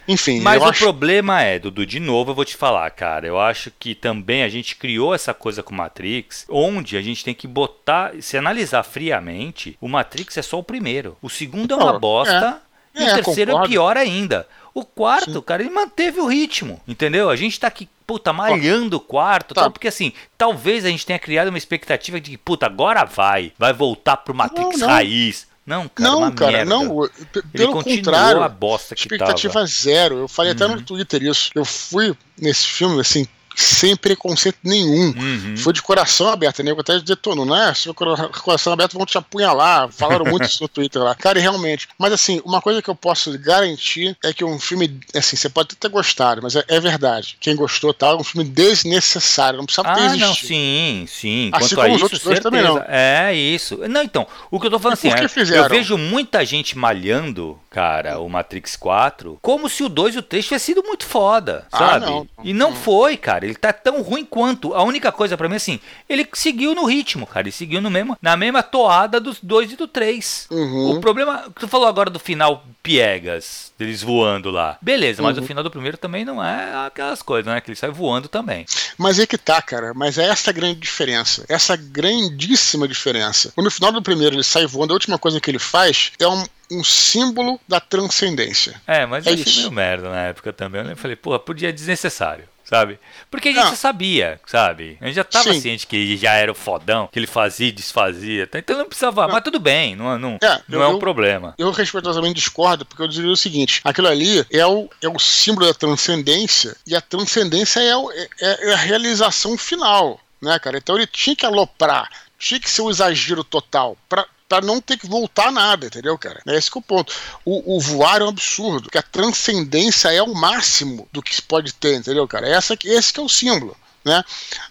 Enfim, Mas o acho. problema é, Dudu, de novo eu vou te falar, cara. Eu acho que também a gente criou essa coisa com o Matrix, onde a gente tem que botar, se analisar friamente, o Matrix é só o primeiro. O segundo é uma Não, bosta e É, o terceiro concordo. é pior ainda. O quarto, Sim. cara, ele manteve o ritmo, entendeu? A gente tá aqui, puta, malhando o quarto, Tá. tal, porque assim, talvez a gente tenha criado uma expectativa de que, puta, agora vai, vai voltar pro Matrix não. raiz. Não, cara, não, cara, merda. não. Pelo contrário, a bosta que expectativa tava. zero. Eu falei até Uhum. no Twitter isso. Eu fui nesse filme, assim, sem preconceito nenhum. Uhum. Foi de coração aberto, né? Eu até detonou, não é? Se o coração aberto vão te apunhalar. Falaram muito isso no Twitter lá. Cara, e realmente. Mas assim, uma coisa que eu posso garantir é que um filme, assim, você pode ter gostado, mas é, é verdade. Quem gostou tal, é um filme desnecessário. Não precisava ter Ah, existido. não, sim, sim. Assim Quanto a como os outros dois certeza. também não. É isso. Não, então, o que eu tô falando E por assim, que é, fizeram? eu vejo muita gente malhando, cara, o Matrix 4, como se o 2 e o 3 tivessem sido muito foda, Ah, sabe? não. E não foi, cara. Ele tá tão ruim quanto. A única coisa pra mim, assim, ele seguiu no ritmo, cara. Ele seguiu no mesmo, na mesma toada dos dois e do 3. Uhum. O problema, tu falou agora do final piegas, deles voando lá. Beleza, mas Uhum. o final do primeiro também não é aquelas coisas, né? Que ele sai voando também. Mas é que tá, cara. Mas é essa grande diferença. Essa grandíssima diferença. Quando no final do primeiro ele sai voando, a última coisa que ele faz é um, um símbolo da transcendência. É, mas É eu achei isso. meio merda na época também. Eu falei, pô, podia desnecessário. Sabe? Porque a gente Não. já sabia, sabe? A gente já tava Sim. ciente que ele já era o fodão, que ele fazia e desfazia. tá? Então não precisava. Mas tudo bem, não, não, É, não eu- é um eu- problema. Eu respeitosamente discordo, porque eu diria o seguinte: aquilo ali é o, é o símbolo da transcendência, e a transcendência é, o- é- é a realização final, né, cara? Então ele tinha que aloprar, tinha que ser um exagero total, pra, pra não ter que voltar nada, entendeu, cara? É esse que é o ponto. O, o voar é um absurdo, porque a transcendência é o máximo do que se pode ter, entendeu, cara? Essa, que- esse que é o símbolo. Né?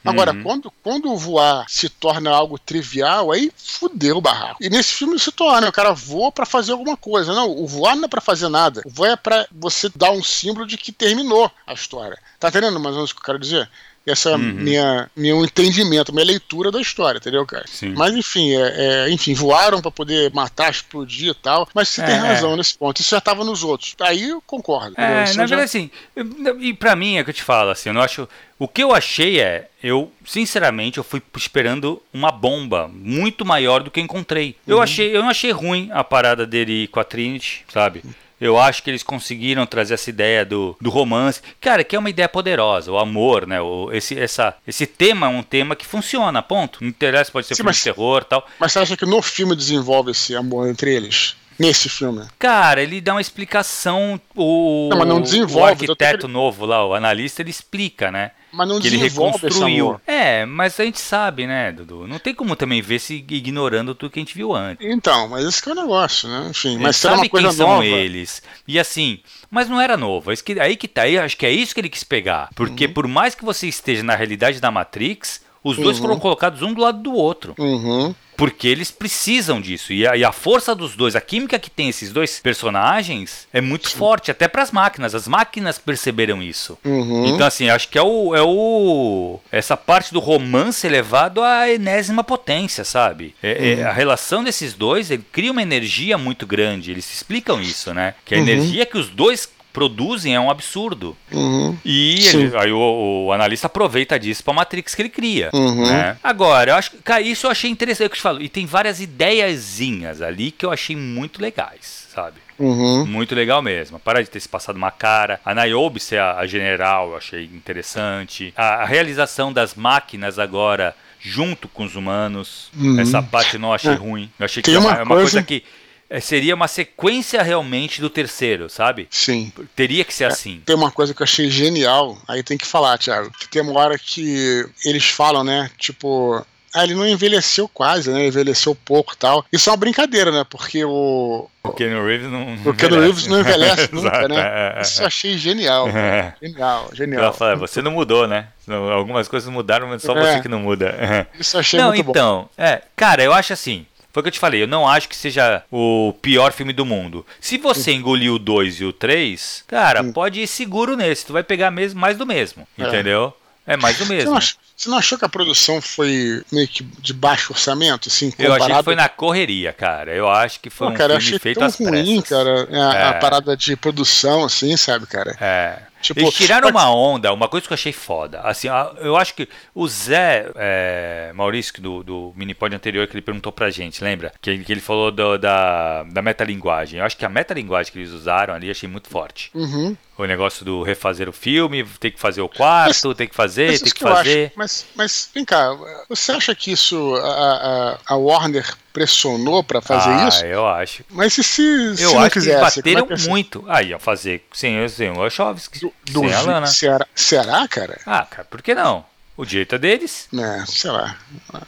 Agora, Uhum. quando, quando o voar se torna algo trivial, aí fudeu o barraco. E nesse filme se torna, o cara voa pra fazer alguma coisa. Não, o voar não é pra fazer nada. O voar é pra você dar um símbolo de que terminou a história. Tá entendendo mais ou menos o que eu quero dizer? Essa é Uhum. minha, meu entendimento, minha leitura da história, entendeu, cara? Sim. Mas enfim, é, é, enfim, voaram pra poder matar, explodir e tal. Mas você tem É. razão nesse ponto. Isso já tava nos outros. Aí eu concordo. É, na eu já- verdade, assim, e pra mim é que eu te falo, assim, eu não acho. O que eu achei é, eu, sinceramente, eu fui esperando uma bomba muito maior do que encontrei. Eu Uhum. achei, eu não achei ruim a parada dele com a Trinity, sabe? Eu acho que eles conseguiram trazer essa ideia do, do romance. Cara, que é uma ideia poderosa, o amor, né? O, esse, essa, esse tema é um tema que funciona, ponto. Não interessa, pode ser Sim, filme mas- de terror tal. Mas você acha que no filme desenvolve esse amor entre eles? Nesse filme? Cara, ele dá uma explicação. O, Não, não o arquiteto novo lá, o analista, ele explica, né? Mas não que ele reconstruiu. É, mas a gente sabe, né, Dudu? Não tem como também ver se ignorando tudo que a gente viu antes. Então, mas esse que é o negócio, né? Enfim, mas sabe uma coisa quem são nova. eles. E assim, mas não era novo. É Aí que tá, aí acho que é isso que ele quis pegar. Porque por mais que você esteja na realidade da Matrix, os dois Uhum. foram colocados um do lado do outro. Uhum. Porque eles precisam disso. E a, e a força dos dois, a química que tem esses dois personagens é muito forte, até para as máquinas. As máquinas perceberam isso. Uhum. Então, assim, acho que é o, é o. Essa parte do romance elevado à enésima potência, sabe? É- é- a relação desses dois ele cria uma energia muito grande. Eles explicam isso, né? Que a Uhum. energia que os dois produzem é um absurdo. Uhum. E ele- aí o, o analista aproveita disso pra Matrix que ele cria. Uhum. né? Agora, eu acho que, cara, isso eu achei interessante é o que eu te falo. E tem várias ideiazinhas ali que eu achei muito legais, sabe? Uhum. Muito legal mesmo. Para de ter se passado uma cara. A Niobe ser a, a general, eu achei interessante. A, a realização das máquinas agora junto com os humanos. Uhum. Essa parte eu não achei É. ruim. Eu achei que é uma, uma é coisa... coisa- que seria uma sequência realmente do terceiro, sabe? Sim. Teria que ser assim. Tem uma coisa que eu achei genial, aí tem que falar, Thiago. Que tem uma hora que eles falam, né? Tipo. Ah, ele não envelheceu quase, né? Envelheceu pouco e tal. Isso é uma brincadeira, né? Porque o. O Keanu Reeves não. O Keanu Reeves não envelhece nunca, né? é, é, Isso eu achei genial. é. Genial, Ela genial. fala, você não mudou, né? Algumas coisas mudaram, mas só É. você que não muda. Isso eu achei não, muito bom. então, é, cara, eu acho assim. Foi o que eu te falei, eu não acho que seja o pior filme do mundo. Se você engolir o 2 e o 3, cara, Sim. pode ir seguro nesse. Tu vai pegar mesmo, mais do mesmo. É. Entendeu? É mais do Você mesmo. não, ach- você não achou que a produção foi meio que de baixo orçamento, assim, Eu achei que comparado foi na correria, cara. Eu acho que foi Pô, um cara, filme feito tão às ruim, pressas. cara, a, a É. parada de produção, assim, sabe, cara? É. Tipo, Eles tiraram mas- uma onda, uma coisa que eu achei foda. Assim, eu acho que o Zé é, Maurício, que do, do minipod anterior, que ele perguntou pra gente, lembra? Que, ele- que ele falou do- da, da metalinguagem. Eu acho que a metalinguagem que eles usaram ali, achei muito forte. Uhum. O negócio do refazer o filme, ter que fazer o quarto, ter que fazer, Mas ter isso que eu acho. fazer. Mas, mas vem cá, você acha que isso a, a, a Warner pressionou pra fazer ah, isso. eu acho. Mas se, se, se Eu não acho que eles quisesse, bateram é que muito. Aí, ia fazer sem, sem o Wachowski, sem Do, a Lana. será, será, cara? Ah, cara, por que não? O direito é deles. É, sei lá.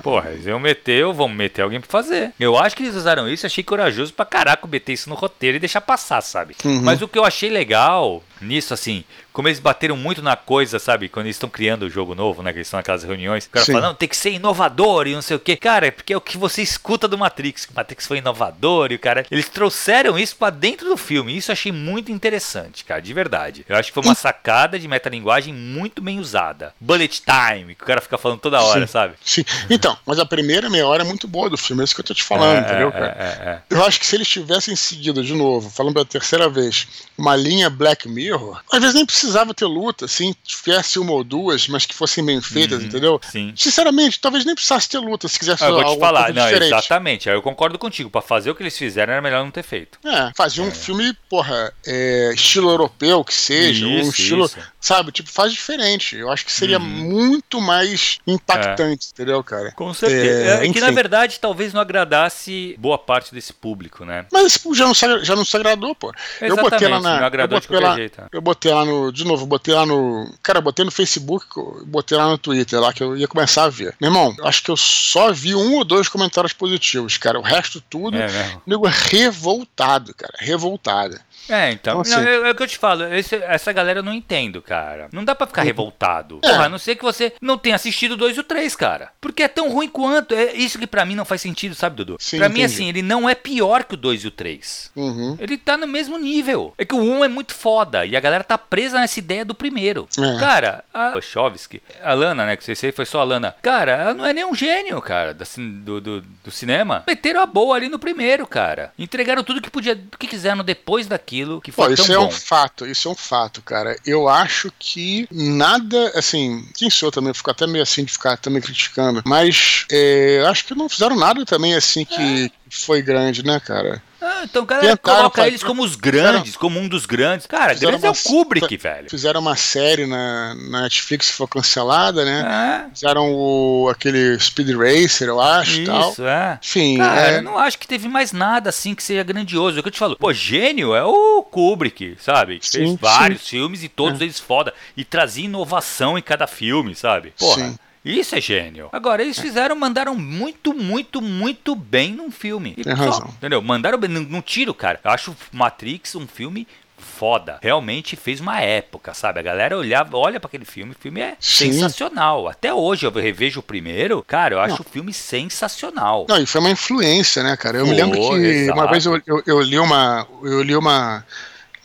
Porra, eles iam meter ou vão meter alguém pra fazer. Eu acho que eles usaram isso, achei corajoso pra caraca meter isso no roteiro e deixar passar, sabe? Uhum. Mas o que eu achei legal nisso, assim, como eles bateram muito na coisa, sabe? Quando eles estão criando o jogo novo, né? Que eles estão naquelas reuniões. O cara Sim. fala, não, tem que ser inovador e não sei o quê. Cara, é porque é o que você escuta do Matrix. Que o Matrix foi inovador e o cara. Eles trouxeram isso pra dentro do filme. Isso eu achei muito interessante, cara, de verdade. Eu acho que foi uma sacada de metalinguagem muito bem usada. Bullet time, que o cara fica falando toda hora, Sim. sabe? Sim. Então, mas a primeira meia hora é muito boa do filme, é isso que eu tô te falando, É, entendeu, é, cara? é, é. Eu acho que se eles tivessem seguido de novo, falando pela terceira vez, uma linha Black Mirror, às vezes nem precisava ter luta, assim, tivesse uma ou duas, mas que fossem bem feitas, Uhum, entendeu? sim. Sinceramente, talvez nem precisasse ter luta se quisesse Ah, eu vou te falar, não, diferente. exatamente. Aí eu concordo contigo. Pra fazer o que eles fizeram era melhor não ter feito. É, fazer um filme, porra, é, estilo europeu que seja, um Isso, estilo, isso. Sabe, tipo, faz diferente. Eu acho que seria Uhum. muito mais impactante, entendeu, cara? Com certeza. É, que na verdade talvez não agradasse boa parte desse público, né? Mas esse público já não, se, já não se agradou, pô. eu botei lá Exatamente, na. não agradou eu de botei qualquer lá, jeito, é. Eu botei lá no. De novo, botei lá no. Cara, botei no Facebook, botei lá no Twitter, lá que eu ia começar a ver. Meu irmão, acho que eu só vi um ou dois comentários positivos, cara. O resto tudo, É mesmo. nego revoltado, cara. Revoltado. É, então. Não, assim- é, é o que eu te falo. esse- essa galera eu não entendo, cara. Não dá pra ficar revoltado. É. Porra, a não ser que você não tenha assistido o 2 e o 3, cara. Porque é tão ruim quanto. É isso que pra mim não faz sentido, sabe, Dudu? Sim, pra mim, entendi. assim, ele não é pior que o 2 e o 3. Uhum. Ele tá no mesmo nível. É que o 1 é muito foda e a galera tá presa nessa ideia do primeiro. É. Cara, a Wachowski, a Lana, né? Que você sei foi só a Lana. Cara, ela não é nem um gênio, cara, do, do, do cinema. Meteram a boa ali no primeiro, cara. Entregaram tudo que podia, que quiseram depois daquilo, que Pô, foi tão isso é bom. um fato, isso é um fato, cara. Eu acho que nada, assim, quem sou eu também, fico até meio assim de ficar também criticando, mas é, eu acho que não fizeram nada também assim que que foi grande, né, cara? Ah, então cara Tentaram coloca eles como os grandes, como um dos grandes. Cara, Fizeram grandes é o uma- Kubrick, velho. Fizeram uma série na, na Netflix que foi cancelada, né? É, Fizeram o, aquele Speed Racer, eu acho, e tal. isso, é. Enfim, Cara, é, eu não acho que teve mais nada assim que seja grandioso. É o que eu te falo. Pô, gênio é o Kubrick, sabe? Que fez Sim, vários filmes e todos eles foda. E trazia inovação em cada filme, sabe? Porra. Sim. Isso é gênio. Agora, eles fizeram, mandaram muito, muito, muito bem num filme. E Tem só, razão. Entendeu? Mandaram bem, não, não tiro, cara. Eu acho Matrix um filme foda. Realmente fez uma época, sabe? A galera olhava, olha pra aquele filme, o filme é Sim. sensacional. Até hoje eu revejo o primeiro, cara, eu acho o filme sensacional. Não, e foi uma influência, né, cara? Eu me Foi, lembro que exato. uma vez eu, eu, eu li uma. Eu li uma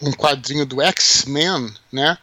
um quadrinho do X-Men, né?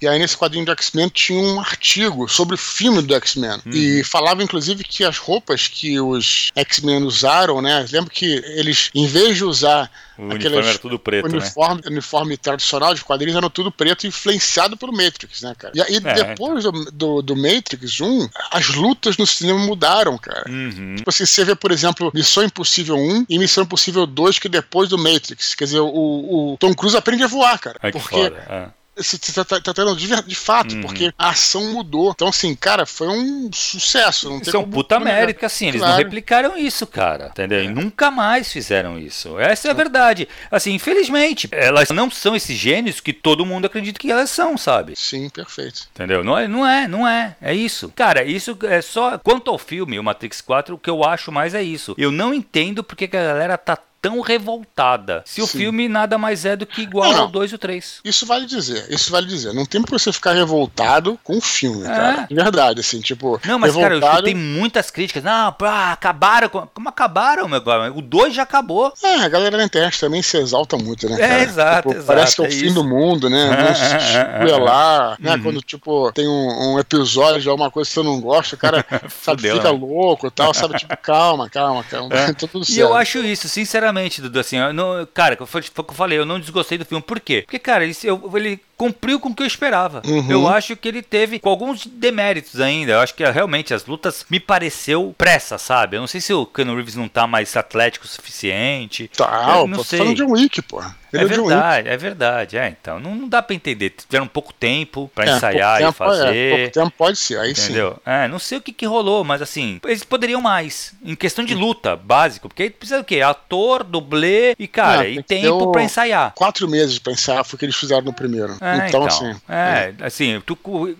E aí nesse quadrinho do X-Men tinha um artigo sobre o filme do X-Men. Uhum. E falava inclusive que as roupas que os X-Men usaram, né? Lembro que eles, em vez de usar O aqueles uniforme era tudo preto, né? uniforme, uniforme tradicional de quadrinhos, eram tudo preto influenciado pelo Matrix, né, cara? E aí É, depois do, do, do Matrix 1, as lutas no cinema mudaram, cara. Uhum. Tipo assim, você vê, por exemplo, Missão Impossível 1 e Missão Impossível 2, que depois do Matrix. Quer dizer, o, o Tom Cruise aprende a voar, cara. Ai, que porque foda. é. Você tá, tá, tá tendo de, de fato, Uhum. porque a ação mudou. Então, assim, cara, foi um sucesso. Não tem Isso é um puta mérito, assim, eles não replicaram isso, cara, entendeu? E nunca mais fizeram isso. Essa é a verdade. Assim, infelizmente, elas não são esses gênios que todo mundo acredita que elas são, sabe? Sim, perfeito. Entendeu? Não é, não é, não é. É isso. Cara, isso é só. Quanto ao filme, o Matrix 4, o que eu acho mais é isso. Eu não entendo porque que a galera tá tão revoltada. Se o Sim. filme nada mais é do que igual Não, ao 2 e o 3. Isso vale dizer, isso vale dizer. Não tem pra você ficar revoltado com o filme, cara. De verdade, assim, tipo. Não, mas cara, eu revoltado... escutei muitas críticas. Não, pá, acabaram. com- Como acabaram, meu cara? O 2 já acabou. É, a galera na internet também se exalta muito, né? É, cara? exato, Tipo, exato, Parece que é o é fim isso. do mundo, né? Não se escuelar, né? Uhum. Quando, tipo, tem um, um episódio de alguma coisa que você não gosta, o cara sabe, Fudeu, fica né? louco e tal, sabe? Tipo, calma, calma, calma. É. Tá tudo E certo. eu acho isso, sinceramente, Dudu, assim, não- cara, foi foi o que eu falei, eu não desgostei do filme. Por quê? Porque, cara, ele, eu- ele cumpriu com o que eu esperava. Uhum. Eu acho que ele teve com alguns deméritos ainda. Eu acho que realmente as lutas me pareceu pressa, sabe? Eu não sei se o Keanu Reeves não tá mais atlético o suficiente. Tá, eu não pô, sei. falando de um Wick, pô. Ele é, é verdade, é verdade. É, então, não, não dá pra entender. Tiveram pouco tempo pra é, ensaiar tempo, e fazer. É, pouco tempo pode ser, aí entendeu? sim. É, não sei o que, que rolou, mas assim, eles poderiam mais. Em questão de luta, básico. Porque aí precisa do quê? Ator, dublê e, cara, é, e tempo o... pra ensaiar. Quatro meses pra ensaiar foi o que eles fizeram no primeiro. É, então, então, assim. É, é. assim, tu,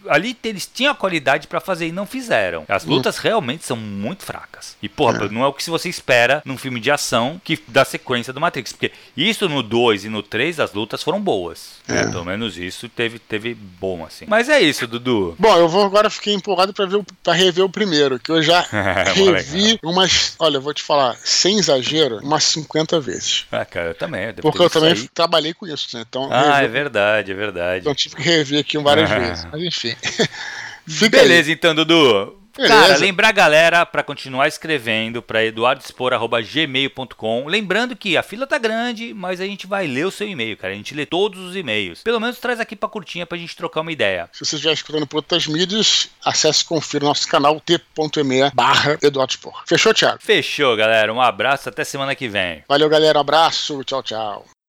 ali eles tinham a qualidade pra fazer e não fizeram. As hum. lutas hum. realmente são muito fracas. E, porra, não é o que você espera num filme de ação que da sequência do Matrix. Porque isso no 2 e no 3, as lutas foram boas. É. Pelo menos isso teve, teve bom, assim. Mas é isso, Dudu. Bom, eu vou agora fiquei empolgado pra, ver, pra rever o primeiro, que eu já revi umas. Olha, eu vou te falar, sem exagero, umas 50 vezes. Ah, cara, eu também. Eu Porque eu também sair. trabalhei com isso, né? Então, ah, rever... é verdade, é verdade. Então tive que rever aqui várias vezes. Mas enfim. Beleza, aí. então, Dudu. Beleza. Cara, lembrar a galera para continuar escrevendo para eduardespor@gmail.com. Lembrando que a fila tá grande, mas a gente vai ler o seu e-mail, cara. A gente lê todos os e-mails. Pelo menos traz aqui pra curtinha pra gente trocar uma ideia. Se você estiver escutando por outras mídias, acesse e confira nosso canal t.me barra Fechou, Thiago? Fechou, galera. Um abraço, até semana que vem. Valeu, galera. Um abraço. Tchau, tchau.